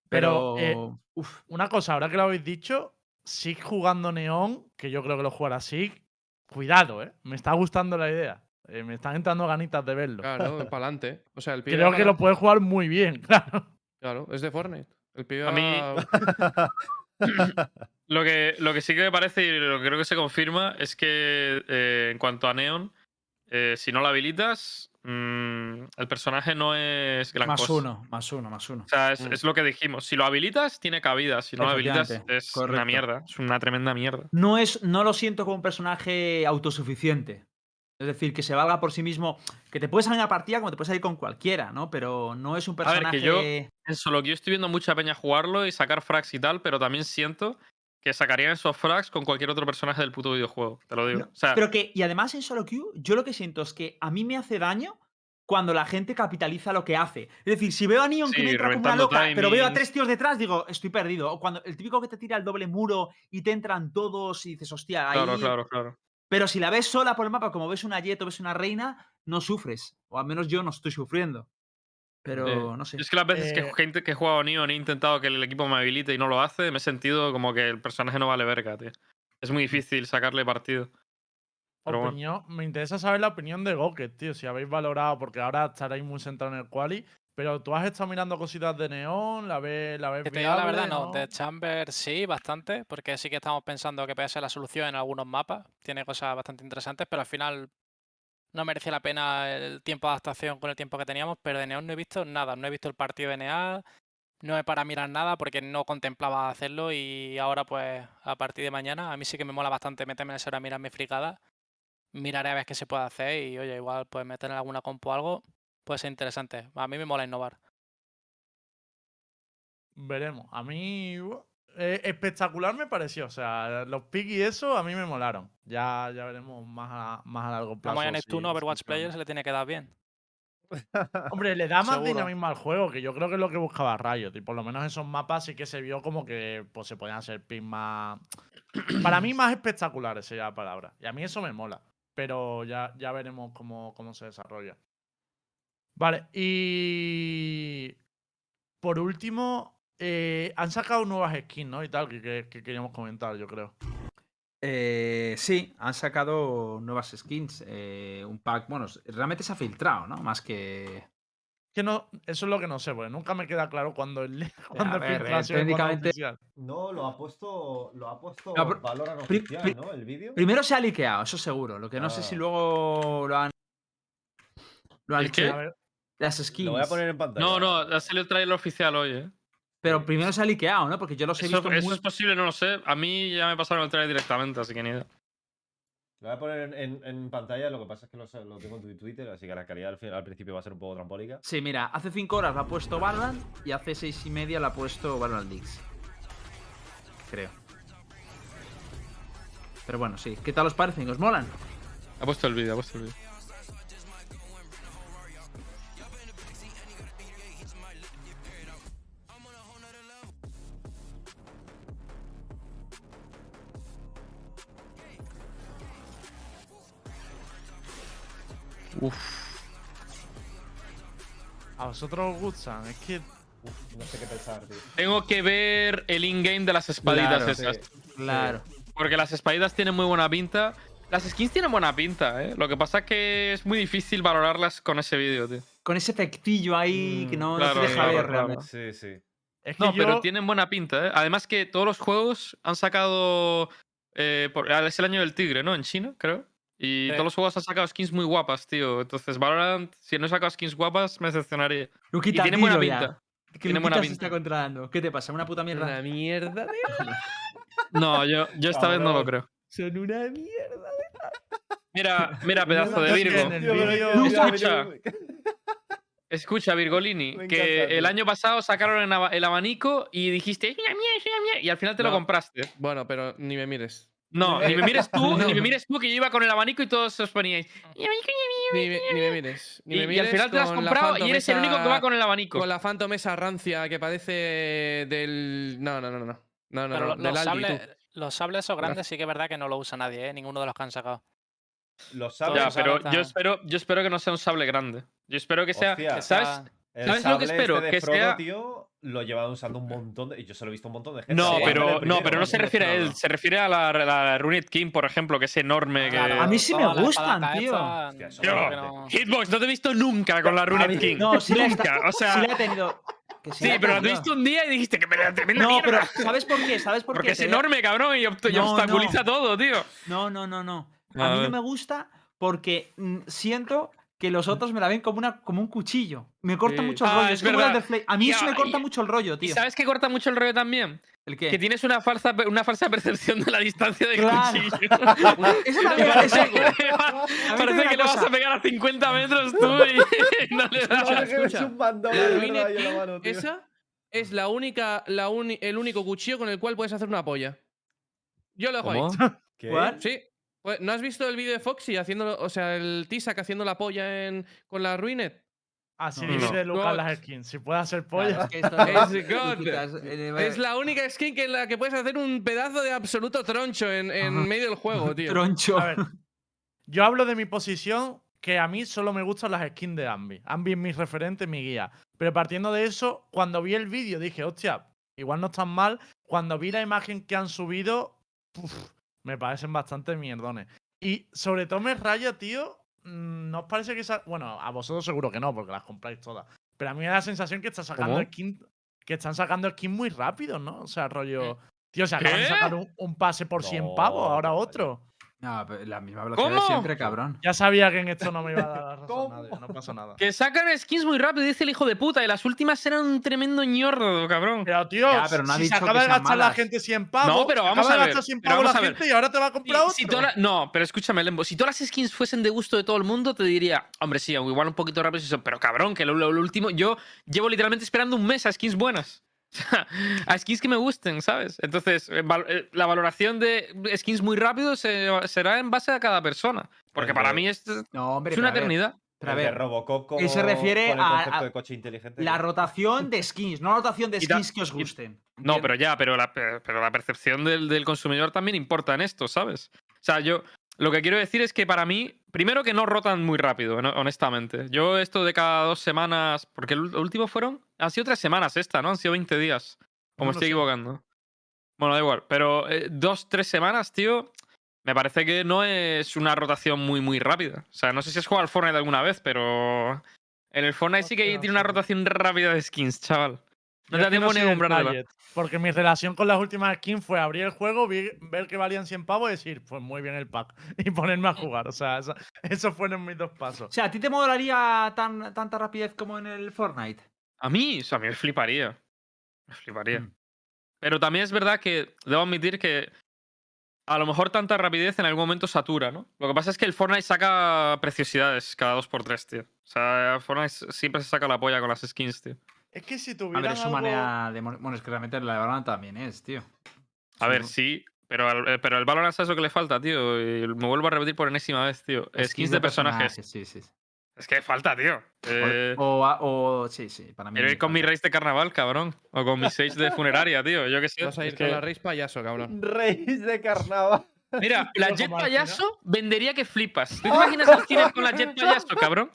Pero, Pero. eh, uf, Una cosa, ahora que lo habéis dicho, Sig jugando Neon, que yo creo que lo jugará Sig, cuidado, ¿eh? Me está gustando la idea. Eh, me están entrando ganitas de verlo. Claro, para adelante. O sea, el pibe Creo que lo puede jugar muy bien, claro. Claro, es de Fortnite. El pibe A mí- Lo que, lo que sí que me parece y lo que creo que se confirma es que eh, en cuanto a Neon, eh, si no lo habilitas, mm, el personaje no es gran más cosa. uno, más uno, más uno. O sea, es, Mm. es lo que dijimos. Si lo habilitas, tiene cabida. Si no lo habilitas, es una mierda. Es una tremenda mierda. no es no lo siento como un personaje autosuficiente. Es decir, que se valga por sí mismo, que te puedes salir a una partida como te puedes salir con cualquiera, ¿no? Pero no es un ver, personaje que yo- En solo que yo estoy viendo mucha peña jugarlo y sacar frags y tal, pero también siento que sacarían esos frags con cualquier otro personaje del puto videojuego. Te lo digo. No, o sea, Pero que, y además en solo queue, yo lo que siento es que a mí me hace daño cuando la gente capitaliza lo que hace. Es decir, si veo a Neon que me entra como una loca, pero veo a tres tíos detrás, digo, estoy perdido. O cuando el típico que te tira el doble muro y te entran todos y dices, hostia, ahí. claro, claro, claro. Pero si la ves sola por el mapa, como ves una Jet o ves una reina, no sufres. O al menos yo no estoy sufriendo. Pero Eh, no sé. Es que las veces Eh, que gente que he jugado Neon he intentado que el equipo me habilite y no lo hace, me he sentido como que el personaje no vale verga, tío. Es muy difícil sacarle partido. Pero bueno. Opinión, me interesa saber la opinión de Goket, tío. Si habéis valorado, porque ahora estaréis muy centrados en el quali. Pero tú has estado mirando cositas de Neon, la ves, la ves Que te digo la verdad, no. De Chamber sí, bastante, porque sí que estamos pensando que puede ser la solución en algunos mapas. Tiene cosas bastante interesantes, pero al final no merecía la pena el tiempo de adaptación con el tiempo que teníamos. Pero de Neon no he visto nada. No he visto el partido de NA, no he para mirar nada porque no contemplaba hacerlo. Y ahora, pues, a partir de mañana, a mí sí que me mola bastante meterme en esa hora a mirar mi fricada. Miraré a ver qué se puede hacer y, oye, igual, pues meter en alguna compo o algo puede ser interesante. A mí me mola innovar. Veremos. A mí bu- eh, espectacular me pareció. O sea, los picks y eso a mí me molaron. Ya, ya veremos más a, más a largo plazo. Como si- Neptuno, Overwatch. Player se le tiene que dar bien. Hombre, le da más Seguro. dinamismo al juego, que yo creo que es lo que buscaba Riot. Y por lo menos esos mapas sí que se vio como que pues, se podían hacer picks más. Para mí, más espectaculares sería la palabra. Y a mí eso me mola. Pero ya, ya veremos cómo, cómo se desarrolla. Vale, y. Por último, Eh, han sacado nuevas skins, ¿no? Y tal, que, que- que queríamos comentar, yo creo. Eh, sí, han sacado nuevas skins. eh, un pack, bueno, realmente se ha filtrado, ¿no? Más que. Que no, eso es lo que no sé, porque nunca me queda claro cuando el, cuando ver, eh, filtración técnicamente- oficial. No, lo ha puesto. Lo ha puesto No, pero- pri- oficial, pri- ¿no? El vídeo. Primero se ha liqueado, eso seguro. Lo que no sé si Ah. luego lo han. Lo han Las skins. Lo voy a poner en pantalla. No, no, ha salido el trailer oficial hoy, ¿eh? Pero primero se ha liqueado, ¿no? Porque yo los he Eso, visto eso muy. es posible, no lo sé. A mí ya me pasaron el trailer directamente, así que ni idea. Lo voy a poner en, en- en pantalla, lo que pasa es que lo, tengo en tu Twitter, así que la calidad al, principio va a ser un poco trampólica. Sí, mira, hace 5 horas lo ha puesto Valorant y hace 6 y media lo ha puesto Valorant Leaks. Creo. Pero bueno, sí. ¿Qué tal os parecen? ¿Os molan? Ha puesto el vídeo, ha puesto el vídeo. Uf. a vosotros os gustan, es que Uf, no sé qué pensar, tío. Tengo que ver el in-game de las espaditas Claro, esas. Claro. Porque las espaditas tienen muy buena pinta. Las skins tienen buena pinta, ¿eh? Lo que pasa es que es muy difícil valorarlas con ese vídeo, tío. Con ese efectillo ahí que Mm, no, no claro, se deja claro, ver claro. realmente. Sí, sí. es que No, yo, pero tienen buena pinta, ¿eh? Además que todos los juegos han sacado... eh, por- es el año del tigre, ¿no? En China, creo. Y todos los juegos han sacado skins muy guapas, tío. Entonces, Valorant, si no he sacado skins guapas, me decepcionaría. Luquita, y tienen buena ya, pinta. Que Tienen buena se pinta. está controlando. ¿Qué te pasa? ¿Una puta mierda? Una mierda. No, yo, yo esta vez no lo creo. Son una mierda. Mira, mira, pedazo de Virgo. Tío, Escucha. Escucha, Virgolini, que el año pasado sacaron el aba- el abanico y dijiste, es una mierda, es una mierda", y al final te lo compraste. Bueno, pero ni me mires. No, ni me mires tú, No. ni me mires tú, que yo iba con el abanico y todos os poníais. "Y abanico, y Ni me, ni me mires. Ni Y, me y mires al final te lo has comprado y eres el único que va con el abanico. Con la Phantom esa rancia que parece del. No, no, no, no. No, no, Pero no. lo- Del los, Aldi, tú. sables, los sables esos grandes sí que es verdad que no lo usa nadie, ¿eh? Ninguno de los que han sacado. Los Ya, sables. los pero sables yo espero, yo espero que no sea un sable grande. Yo espero que sea. Hostia. que ¿Sabes? ¿Sabes lo que espero? este de Que Frodo, sea- tío, lo llevan usando un montón de. y Yo se lo he visto un montón de gente. No, del pero, no, pero no se refiere a él, se refiere a la, la Runet King, por ejemplo, que es enorme. que... Claro, A mí sí me gustan, tío. Hostia, no- Hitbox, no te he visto nunca con la Runet King. No, sí la, nunca. está- O sea, sí la he tenido. que sí sí, la he pero la un día y dijiste que me da tremenda No, pero mierda. ¿sabes por qué? ¿Sabes por Porque qué? es enorme, cabrón, y, obst- y No, obstaculiza no. todo, tío. No, no, no, no. A A mí no me gusta porque mm, siento que los otros me la ven como, una, como un cuchillo. Me corta Sí. mucho el Ah, rollo. es como verdad. el. A mí Y eso me corta y- mucho el rollo, ¿Y tío. sabes qué corta mucho el rollo también? ¿El qué? Que tienes una falsa, una falsa percepción de la distancia del Claro. cuchillo. Eso también Parece parece que le vas a pegar a 50 metros tú y no le das. Ves escucha. un bandón La. Esa es la única, la uni- el único cuchillo con el cual puedes hacer una polla. Yo lo dejo ahí. ¿Qué? ¿Cuál? Sí. Pues, ¿No has visto el vídeo de Foxy haciendo, o sea, el Tisak haciendo la polla en, con la Ruinet? Así No. divide No. Lucas las skins. Si puede hacer Claro, polla. es que Es eh, Es la única skin que en la que puedes hacer un pedazo de absoluto troncho en, en medio del juego, tío. Troncho. A ver, yo hablo de mi posición, que a mí solo me gustan las skins de Ambi. Ambi es mi referente, mi guía. Pero partiendo de eso, cuando vi el vídeo dije, hostia, igual no están mal. Cuando vi la imagen que han subido, puf, me parecen bastante mierdones. Y sobre todo me raya, tío. mm, ¿No os parece que esa... Bueno, a vosotros seguro que no, porque las compráis todas. Pero a mí me da la sensación que está sacando skin, que están sacando skins muy rápido, ¿no? O sea, rollo. Tío, se acaban de sacar un, un pase por 100 No, pavos, ahora otro. No, pero la misma velocidad de ¿Cómo? siempre, cabrón. Ya sabía que en esto no me iba a dar la razón ¿Cómo? nadie, no pasa nada. Que sacan skins muy rápido, dice el hijo de puta. Y las últimas eran un tremendo ñordo, cabrón. Pero tío, Ya, pero no si se acaba de gastar la gente 100 pavos, No, pero se vamos acaba a de ver, gastar 100 pero pavos la gente y ahora te va a comprar Si- otro. si todas la- no, pero escúchame, Lembo. Si todas las skins fuesen de gusto de todo el mundo, te diría, hombre, sí, igual un poquito rápido, son, pero cabrón, que lo, lo- lo último. Yo llevo literalmente esperando un mes a skins buenas. A skins que me gusten, ¿sabes? Entonces, eh, eh, la valoración de skins muy rápido se- será en base a cada persona. Porque para mí es, No, hombre, es una a ver, eternidad. pero a ver, Robocop se refiere con el a- concepto a de coche inteligente. la rotación de skins, no la rotación de skins que os gusten. No, pero ya, pero la, pe- pero la percepción del, del consumidor también importa en esto, ¿sabes? O sea, yo lo que quiero decir es que para mí, primero que no rotan muy rápido, honestamente. Yo esto de cada dos semanas, porque el último fueron, han sido tres semanas esta, ¿no? Han sido 20 días. O me No estoy sé. equivocando. Bueno, da igual. Pero eh, dos, tres semanas, tío. Me parece que no es una rotación muy, muy rápida. O sea, no sé si has jugado al Fortnite alguna vez, pero. En el Fortnite sí que tiene una rotación rápida de skins, chaval. No te da es que tiempo ni soy a del comprártela. budget, Porque mi relación con las últimas skins fue abrir el juego, vi- ver que valían 100 pavos y decir, pues muy bien el pack. Y ponerme a jugar. O sea, eso- esos fueron mis dos pasos. O sea, ¿a ti te molaría tan, tanta rapidez como en el Fortnite? A mí, o sea, a mí me fliparía. Me fliparía. Mm. Pero también es verdad que debo admitir que a lo mejor tanta rapidez en algún momento satura, ¿no? Lo que pasa es que el Fortnite saca preciosidades cada 2x3, tío. O sea, Fortnite siempre se saca la polla con las skins, tío. Es que si A ver, tuvieran es su algo... manera de. Bueno, es que realmente la de Valorant también es, tío. A Sí, ver, sí, pero, al- eh, pero el Valorant ¿sabes lo que le falta, tío? Y me vuelvo a repetir por enésima vez, tío. Skins, de personajes. Sí, sí. sí. Es que falta, tío. O- Eh, O, sí, sí, para mí. quiero ir con mi race de carnaval, cabrón. O con mi sage de funeraria, tío. Yo qué sé. Vas a es ir con que- la raíz payaso, cabrón. Reyes de carnaval. Mira, la Jet Payaso vendería que flipas. ¿Tú te imaginas al cine con la Jet Payaso, cabrón?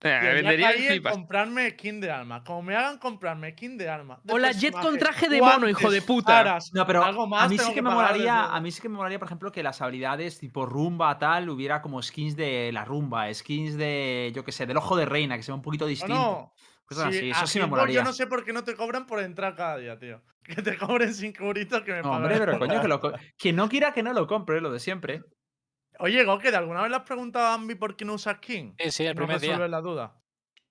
Eh, vendería que en flipas. comprarme skin de arma. Como me hagan comprarme skin de arma. de O la Jet con traje de mono, hijo de puta. aras, No, pero algo más a mí sí que me molaría, a mí sí que me molaría, por ejemplo, que las habilidades tipo rumba tal hubiera como skins de la rumba, skins de, yo qué sé, del ojo de reina, que sea un poquito distinto. no. Cosas Sí, así, a eso sí me molaría. Yo no sé por qué no te cobran por entrar cada día, tío. Que te cobren 5 euritos que me No, pagan. hombre, pero coño, que, lo co- que no quiera que no lo compre, lo de siempre. Oye, Goke, ¿de alguna vez le has preguntado a Ambi por qué no usa skin? Sí, sí, el no primer día. la duda.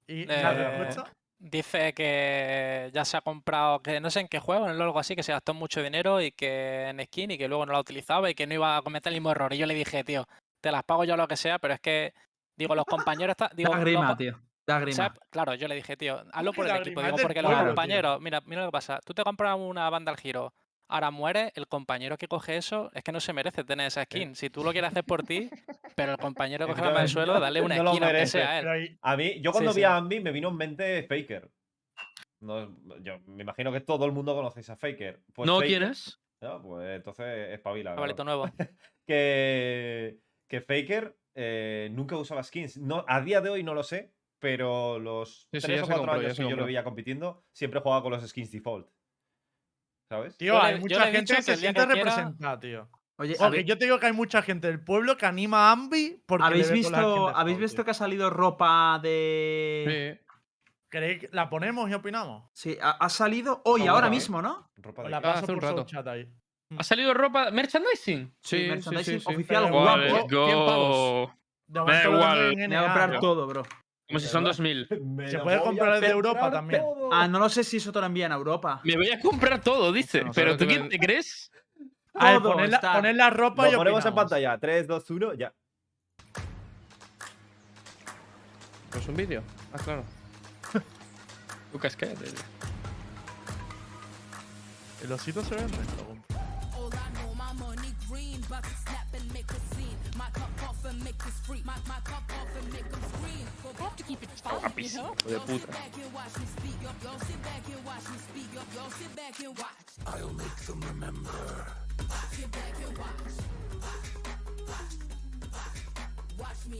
¿Y Eh, la respuesta? Dice que ya se ha comprado, que no sé en qué juego, en algo así, que se gastó mucho dinero y que en skin y que luego no la utilizaba y que no iba a cometer el mismo error. Y yo le dije, tío, te las pago yo lo que sea, pero es que, digo, los compañeros... ta- Digo, Da grima, tío. Da o grima. sea, claro, yo le dije, tío, hazlo por el equipo. Digo, porque los tío. compañeros, mira, mira lo que pasa. Tú te compras una banda al giro, ahora muere, el compañero que coge eso es que no se merece tener esa skin. Si tú lo quieres hacer por ti, pero el compañero que coge la del suelo, dale una No aunque merece, sea a él. Ahí- A mí, yo cuando Sí, vi sí. a Ambi me vino en mente Faker. No, yo me imagino que todo el mundo conocéis a Faker. Pues ¿No quieres? No, pues entonces espabila. Chavalito cabrón. nuevo. Que, que Faker eh, nunca usaba skins. No, a día de hoy no lo sé, pero los Sí, sí, tres ya o se cuatro compró, ya años que yo lo veía compitiendo, siempre jugaba con los skins default. ¿Sabes? Tío, hay yo mucha le gente que que se siente que quiera- representada, tío. Oye, Oye, habe- yo te digo que hay mucha gente del pueblo que anima a Ambi porque ¿habéis visto, ¿habéis visto que ha salido ropa de. Sí. ¿Queréis que la ponemos y opinamos? Sí, ha, ha salido hoy, Vamos ahora mismo, ¿no? Ropa de la paso hace un por rato. chat ahí. ¿Ha salido ropa? ¿Merchandising? Sí, Sí, merchandising sí, sí. oficial guapo. Da igual. voy a comprar ¿no? todo, bro. Como si son 2000. Me Se puede comprar desde Europa comprar también. todo. Ah, no lo sé si eso te lo envían a Europa. Me voy a comprar todo, dice. No, ¿Pero tú te quién te crees? A ver, poned la, poned la ropa y Lo ponemos en opinamos. pantalla. 3, 2, 1, ya. Pues un vídeo. Ah, claro. Lucas, ¿qué? ¿El osito se vende? Hijo de puta. Back and watch me speak up. Y'all sit back and watch me speak up. Y'all sit back and watch. I'll make them remember. Sit back and watch. Watch me.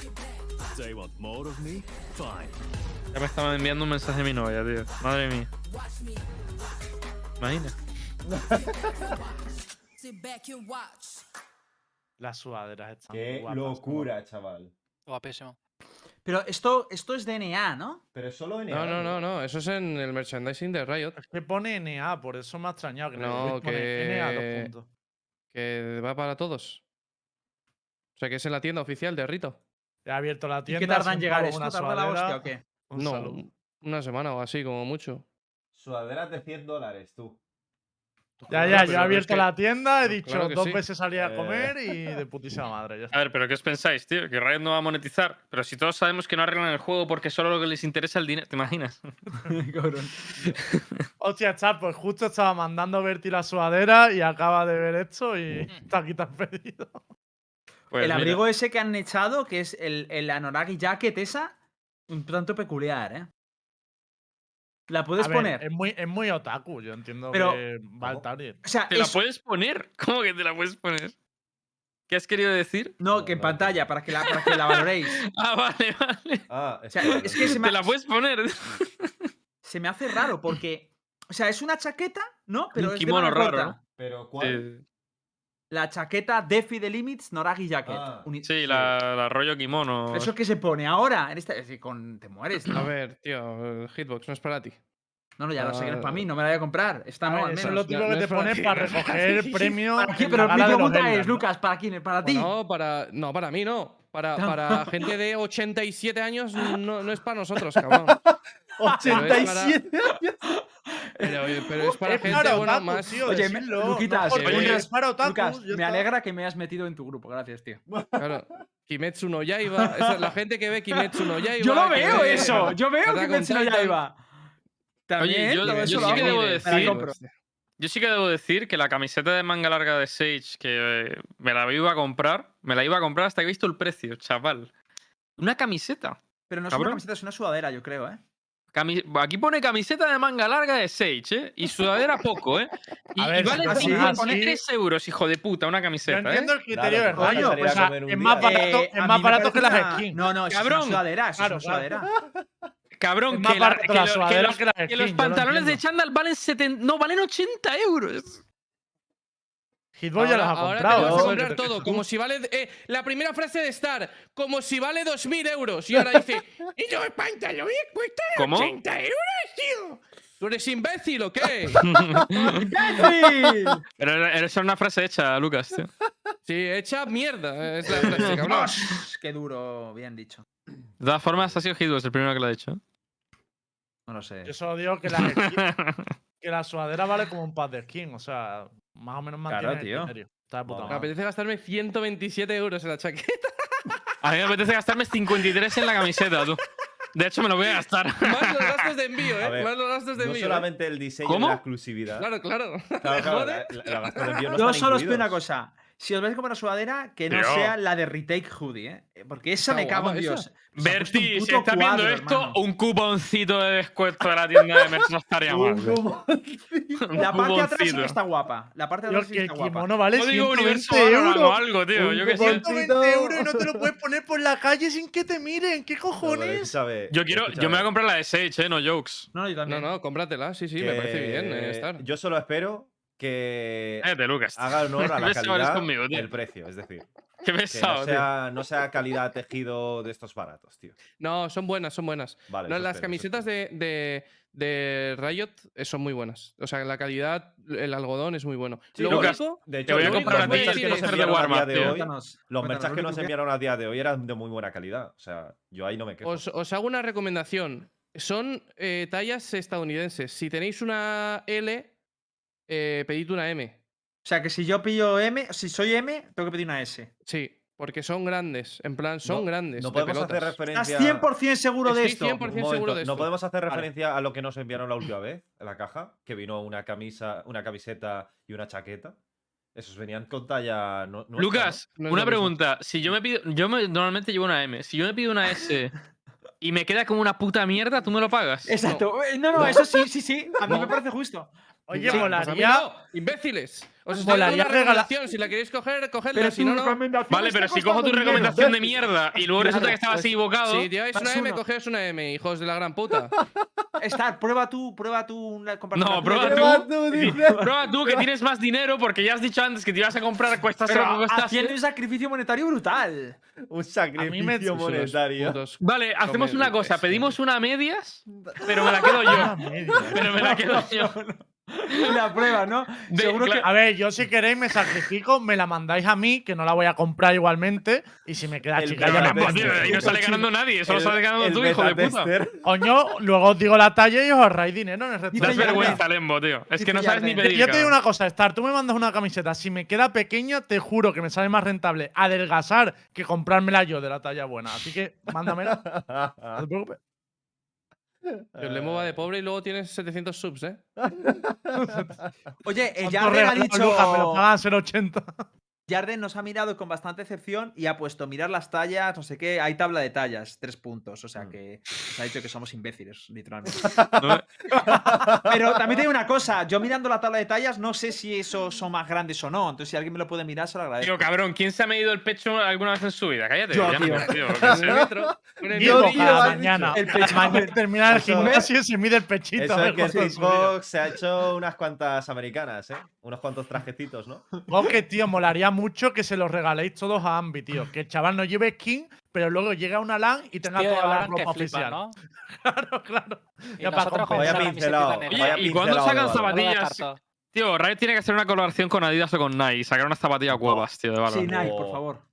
Sit back. They want more of me? Fine. Ya me estaba enviando un mensaje a mi novia, tío. Madre mía. Imagina. Las sudaderas están Qué guapas, ¿no? locura, chaval. Guapísimo. Pero esto, esto es DNA, ¿no? Pero solo en No, no, no, no. Eso es en el merchandising de Riot. Es que pone NA, por eso me ha extrañado que No, que- NA dos puntos. Que va para todos. O sea, que es en la tienda oficial de Rito. He abierto la ¿Y tienda. qué tarda en llegar esto? una ¿Tarda la hostia o qué? un no, saludo. una semana o así, como mucho. Sudaderas de 100 dólares, tú. Ya, Claro, ya, pero yo he es abierto que- la tienda, he Claro dicho dos sí. veces salir a Eh. comer y de putísima madre. Ya A ver, pero ¿qué os pensáis, tío? Que Riot no va a monetizar. Pero si todos sabemos que no arreglan el juego porque solo lo que les interesa es el dinero, ¿te imaginas? Hostia, chat, pues justo estaba mandando Berti la sudadera y acaba de ver esto y Mm. está aquí tan pedido. Pues el mira, abrigo ese que han echado, que es el, el Anoraki Jacket esa, un tanto peculiar, ¿eh? La puedes A ver, poner. Es muy, es muy otaku, yo entiendo Pero- que va al target. O sea, ¿Te la es- puedes poner? ¿Cómo que te la puedes poner? ¿Qué has querido decir? No, que en pantalla, no. para que la, para que la valoréis. Ah, vale, vale. Ah, O sea, es que se me, ¿Te la puedes poner? se me hace raro porque O sea, es una chaqueta, ¿no? Pero Un es de raro. Pero ¿cuál? Eh, La chaqueta Defi de Limits Noragi Jacket. Ah, Uni- sí, la, la rollo kimono. Eso que se pone ahora. En esta... es decir, con... Te mueres, A ¿no? ver, tío, el hitbox no es para ti. No, no, ya lo sé que no es para Ah, mí. No me la voy a comprar. Esta A no, ver, al eso es menos. lo típico no que es te para pones para no es para recoger premio. En Pero mi pregunta es. Lucas, ¿para quién? ¿Para ti? No, para, no, para mí no. Para, para gente de 87 años no, no es para nosotros, cabrón. 87 Pero, pero es para Es gente, para bueno, otakus, más. tío, Oye, me- decirlo, Luquitas, no, porque oye, es para otakus, Lucas, ya me está. alegra que me hayas metido en tu grupo. Gracias, tío. Claro. Kimetsu no Yaiba. esa- la gente que ve Kimetsu no Yaiba. Yo lo veo ve eso. Yo veo Kimetsu no. Yaiba. También, yo- todo yo eso sí que debo decir-. Yo sí que debo decir que la camiseta de manga larga de Sage, que eh, me la iba a comprar, me la iba a comprar hasta que he visto el precio, chaval. Una camiseta. Pero no es una camiseta, es una sudadera, yo creo, ¿eh? Cami- Aquí pone camiseta de manga larga de Sage, ¿eh? Y sudadera poco, ¿eh? Y, A ver, y vale si así- cinco- así- pone 3 euros, hijo de puta, una camiseta, entiendo ¿eh? el criterio Claro, de pues Rayo. salir o a sea, comer un es día. más barato, Eh, es más barato que parece las una- skins. No, no, es Cabrón. una sudadera, es Claro, una claro. sudadera. Cabrón, Es más que, la- que la lo- que sudadera los, que yo lo pantalones de chándal valen 70, no, valen 80 euros. Hitboy ya las ha ahora comprado. te vas a ¿no? comprar todo, como si vale. eh, la primera frase de Star, como si vale 2.000 euros. Y ahora dice, ¿y los pantalones cuestan ¿Cómo? 80 euros, tío? ¿Tú eres imbécil o qué? ¡Imbécil! Pero era- era- esa es una frase hecha, Lucas, tío. sí, echa mierda. Es la frase, cabrón. ¡Qué duro! Bien dicho. De todas formas, ha sido Hitbox el primero que lo ha dicho. No lo sé. Yo solo digo que la, que la sudadera vale como un pack de skin. O sea, más o menos Claro, mantiene tío. el criterio. Está de puta Me apetece gastarme 127 euros en la chaqueta. A mí me apetece gastarme 53 en la camiseta, tú. De hecho, me lo voy a gastar. Más los gastos de envío, ¿eh? ver, Más los gastos de No envío. ¿eh? solamente el diseño ¿Cómo? y la exclusividad. Claro, claro. Claro, claro, la, la- la gasto de envío no solo os pido una incluidos. cosa. Si os vais a comprar una sudadera, que no sea la de Retake Hoodie, ¿eh? Porque esa me cago en Dios. Berti, si estás viendo cuadro, esto, hermano. un cuponcito de descuento de la tienda de Merch no estaría mal. Un cubo- Un La parte de atrás sí que está guapa. La parte de atrás sí que que está guapa. kimono vale Código 120 universo Valorant o euros. algo, tío. Un Yo cupón. 120 euros y no te lo puedes poner por la calle sin que te miren. ¿Qué No, cojones? Yo quiero, yo me voy a comprar la de Sage, eh, no jokes. No, yo No, también. no, cómpratela. Sí, sí, me parece bien. eh, que Star. Yo solo espero que Cállate, Lucas. haga honor a la calidad conmigo, tío. del precio. Es decir, Qué que no sea, no sea calidad tejido de estos baratos, tío. No, son buenas, son buenas. Vale, No, las espero, camisetas de, de, de Riot eh, son muy buenas. O sea, la calidad, el algodón es muy bueno. Sí, Lo Lucas, único- De Te voy a los comprar a ti merchas el que nos enviaron a día de tío. hoy. Cuéntanos, Los merchas que nos enviaron a día de hoy eran de muy buena calidad. O sea, yo ahí no me quejo. os, os hago una recomendación. Son eh, tallas estadounidenses. Si tenéis una L, eh, pedid una M. O sea, que si yo pillo M, si soy M, tengo que pedir una S. Sí, porque son grandes. En plan, son No- grandes. No de podemos hacer pelotas. ¿Estás referencia. 100% seguro de Estoy esto? 100% Un seguro momento, de esto. ¿No podemos hacer Vale. referencia a lo que nos enviaron la última vez en la caja? Que vino una camisa, una camiseta y una chaqueta. Esos venían con talla. no- Lucas, No una pregunta. Si yo me pido. Yo me- normalmente llevo una M. Si yo me pido una S y me queda como una puta mierda, ¿tú me lo pagas? Exacto. Eh, No, no, eso sí, sí, sí. A mí me parece justo. Oye, Sí, pues molaría. no, imbéciles. Os estoy dando Molaría una regala- recomendación. Si la queréis coger, cogedla. Si no, no. Vale, pero si cojo tu recomendación de mierda y luego resulta que estabas equivocado. Si lleváis una M, uno. cogeos una M, hijos de la gran puta. Estar, prueba tú, prueba tú una comparación. No, prueba Prueba tú. Prueba tú que tienes más dinero porque ya has dicho antes que te ibas a comprar cuesta Pero lo que cuesta. haciendo un sacrificio monetario brutal. Un sacrificio monetario. Vale, hacemos una cosa. Pedimos una a medias, pero me la quedo yo. Pero me la quedo yo. La prueba, ¿no? De- Seguro que. A ver, yo si queréis me sacrifico, me la mandáis a mí, que no la voy a comprar igualmente. Y si me queda El chica, ya beta me no, tester. tío, ahí no sale ganando nadie, solo sale ganando el tú, hijo de puta. Coño, luego os digo la talla y os ahorráis dinero en el Das vergüenza, Lembo, tío. Es que no sabes ni pedir. Yo te digo una cosa, Star, tú me mandas una camiseta. Si me queda pequeña, te juro que me sale más rentable adelgazar que comprármela yo de la talla buena. Así que mándamela. No te preocupes. Que le mueva de pobre y luego tienes 700 subs, ¿eh? Oye, eh, ¿Cuánto ya ha regaló dicho. Lucas? Me lo pagan ser 80. Yarden nos ha mirado con bastante excepción y ha puesto mirar las tallas, no sé qué, hay tabla de tallas, tres puntos. O sea Mm. que nos ha dicho que somos imbéciles, literalmente. No, Pero también te digo una cosa, yo mirando la tabla de tallas no sé si esos son más grandes o no. Entonces, si alguien me lo puede mirar, se lo agradezco. Tío, cabrón, ¿quién se ha medido el pecho alguna vez en su vida? Cállate. Yo, ya no, tío. tío, cada has mañana. El pecho. mañana termina el gimnasio y se mide el pechito. Eso es que. Hitbox se ha hecho unas cuantas americanas, ¿eh? Unos cuantos trajecitos, ¿no? Goke, tío, molaría mucho que se los regaléis todos a Ambi, tío. Que el chaval no lleve skin, pero luego llega a una LAN y tenga Tío toda la ropa flipa, oficial. ¿no? Claro, claro. Y Ya para. Vaya pincelado, vaya ¿y cuándo sacan zapatillas? Tío, Riot tiene que hacer una colaboración con Adidas o con Nike. Sacar unas zapatillas guapas, tío, de Sí. Nike, por Oh. favor.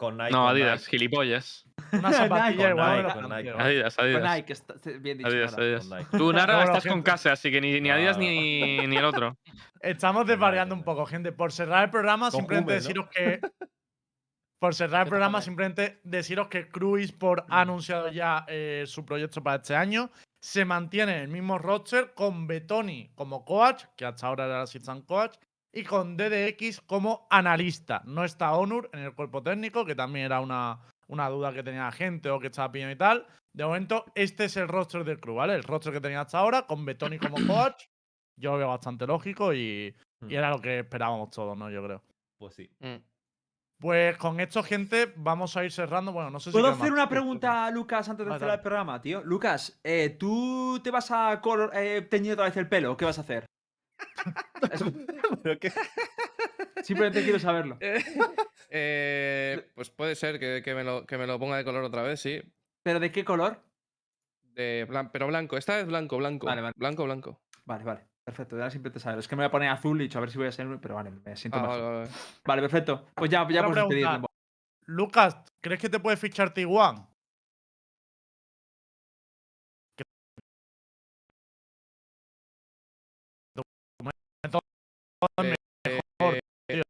Con Nike. no, con Adidas, Nike, gilipollas. Una zapatilla Con con. Nike. Adidas, Con Adidas. Nike, está- bien dicho. Adidas, Nara. Adidas. con Nike. Tú, Nara, estás con. Case, así que ni, ni Adidas No. ni, ni el otro. Estamos desvariando un poco, gente. Por cerrar el programa, Con simplemente deciros que. Por cerrar el ¿Qué te programa, simplemente deciros que Cruise por ha anunciado ya eh, su proyecto para este año. Se mantiene en el mismo roster con Betoni como coach, que hasta ahora era el assistant coach, y con DDX como analista. No está Onur en el cuerpo técnico, que también era una, una duda que tenía la gente o que estaba pidiendo y tal. De momento, este es el roster del club, ¿vale? El roster que tenía hasta ahora, con Betoni como coach. Yo lo veo bastante lógico y, y era lo que esperábamos todos, ¿no? Yo creo. Pues sí. Mm. Pues con esto, gente, vamos a ir cerrando. Bueno, no sé si. ¿Puedo hacer más. una pregunta a Lucas antes de Vale, cerrar el programa, tío? Lucas, eh, ¿tú te vas a color, eh, teñir otra vez el pelo? ¿Qué vas a hacer? Es- Pero qué- Simplemente quiero saberlo. Eh, pues puede ser que, que me lo, que me lo ponga de color otra vez, sí. ¿Pero de qué color? De blan- pero blanco, esta vez blanco, blanco. Vale, vale. Blanco, blanco. Vale, vale. Perfecto, ahora simplemente saberlo. Es que me voy a poner azul y dicho a ver si voy a ser. Pero vale, me siento Ah, vale, vale. Vale, perfecto. Pues ya, ya despedirte. Lucas, ¿crees que te puede fichar Tiguan? Eh, Mejor, eh, tío.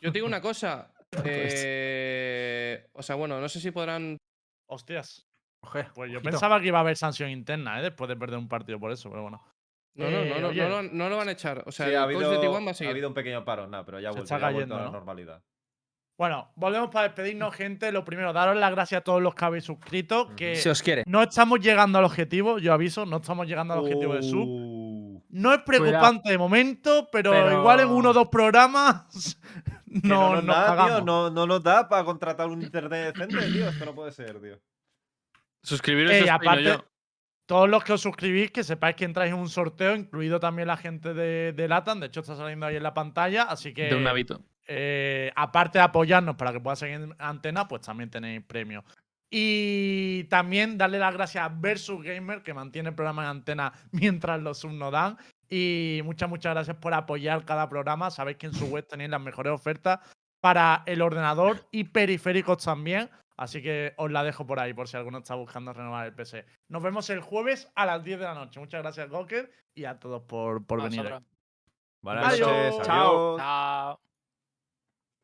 Yo te digo una cosa. Esto. eh, o sea, bueno, no sé si podrán. Hostias. Oje, Pues yo ojito. pensaba que iba a haber sanción interna, ¿eh? Después de perder un partido por eso, pero bueno. No, no, Eh, no, no, no, lo, no lo van a echar. O sea, Sí, el ha habido, de Tijuana va a ha seguir. habido un pequeño paro, nada, pero ya ha Se vuelto, está ya ha vuelto cayendo, a la ¿no? normalidad. Bueno, volvemos para despedirnos, gente. Lo primero, daros las gracias a todos los que habéis suscrito. Que Se os quiere. no estamos llegando al objetivo, yo aviso, no estamos llegando al objetivo de sub. Uh, No es preocupante de momento, pero, Pero- igual en uno o dos programas no, no nos nos da, tío, no, no nos da para contratar un internet decente, tío. Esto no puede ser, tío. Suscribiros Ey, es aparte, yo. todos los que os suscribís, que sepáis que entráis en un sorteo, incluido también la gente de, de Latam. De hecho, está saliendo ahí en la pantalla. Así que, De un hábito. Eh, aparte de apoyarnos para que pueda seguir en antena, pues también tenéis premios. Y también darle las gracias a Versus Gamer, que mantiene el programa en antena mientras los subs no dan. Y muchas, muchas gracias por apoyar cada programa. Sabéis que en su web tenéis las mejores ofertas para el ordenador y periféricos también. Así que os la dejo por ahí por si alguno está buscando renovar el PC. Nos vemos el jueves a las 10 de la noche. Muchas gracias, Goker, y a todos por, por A venir. Buenas Adiós. noches, Chao. adiós. Chao.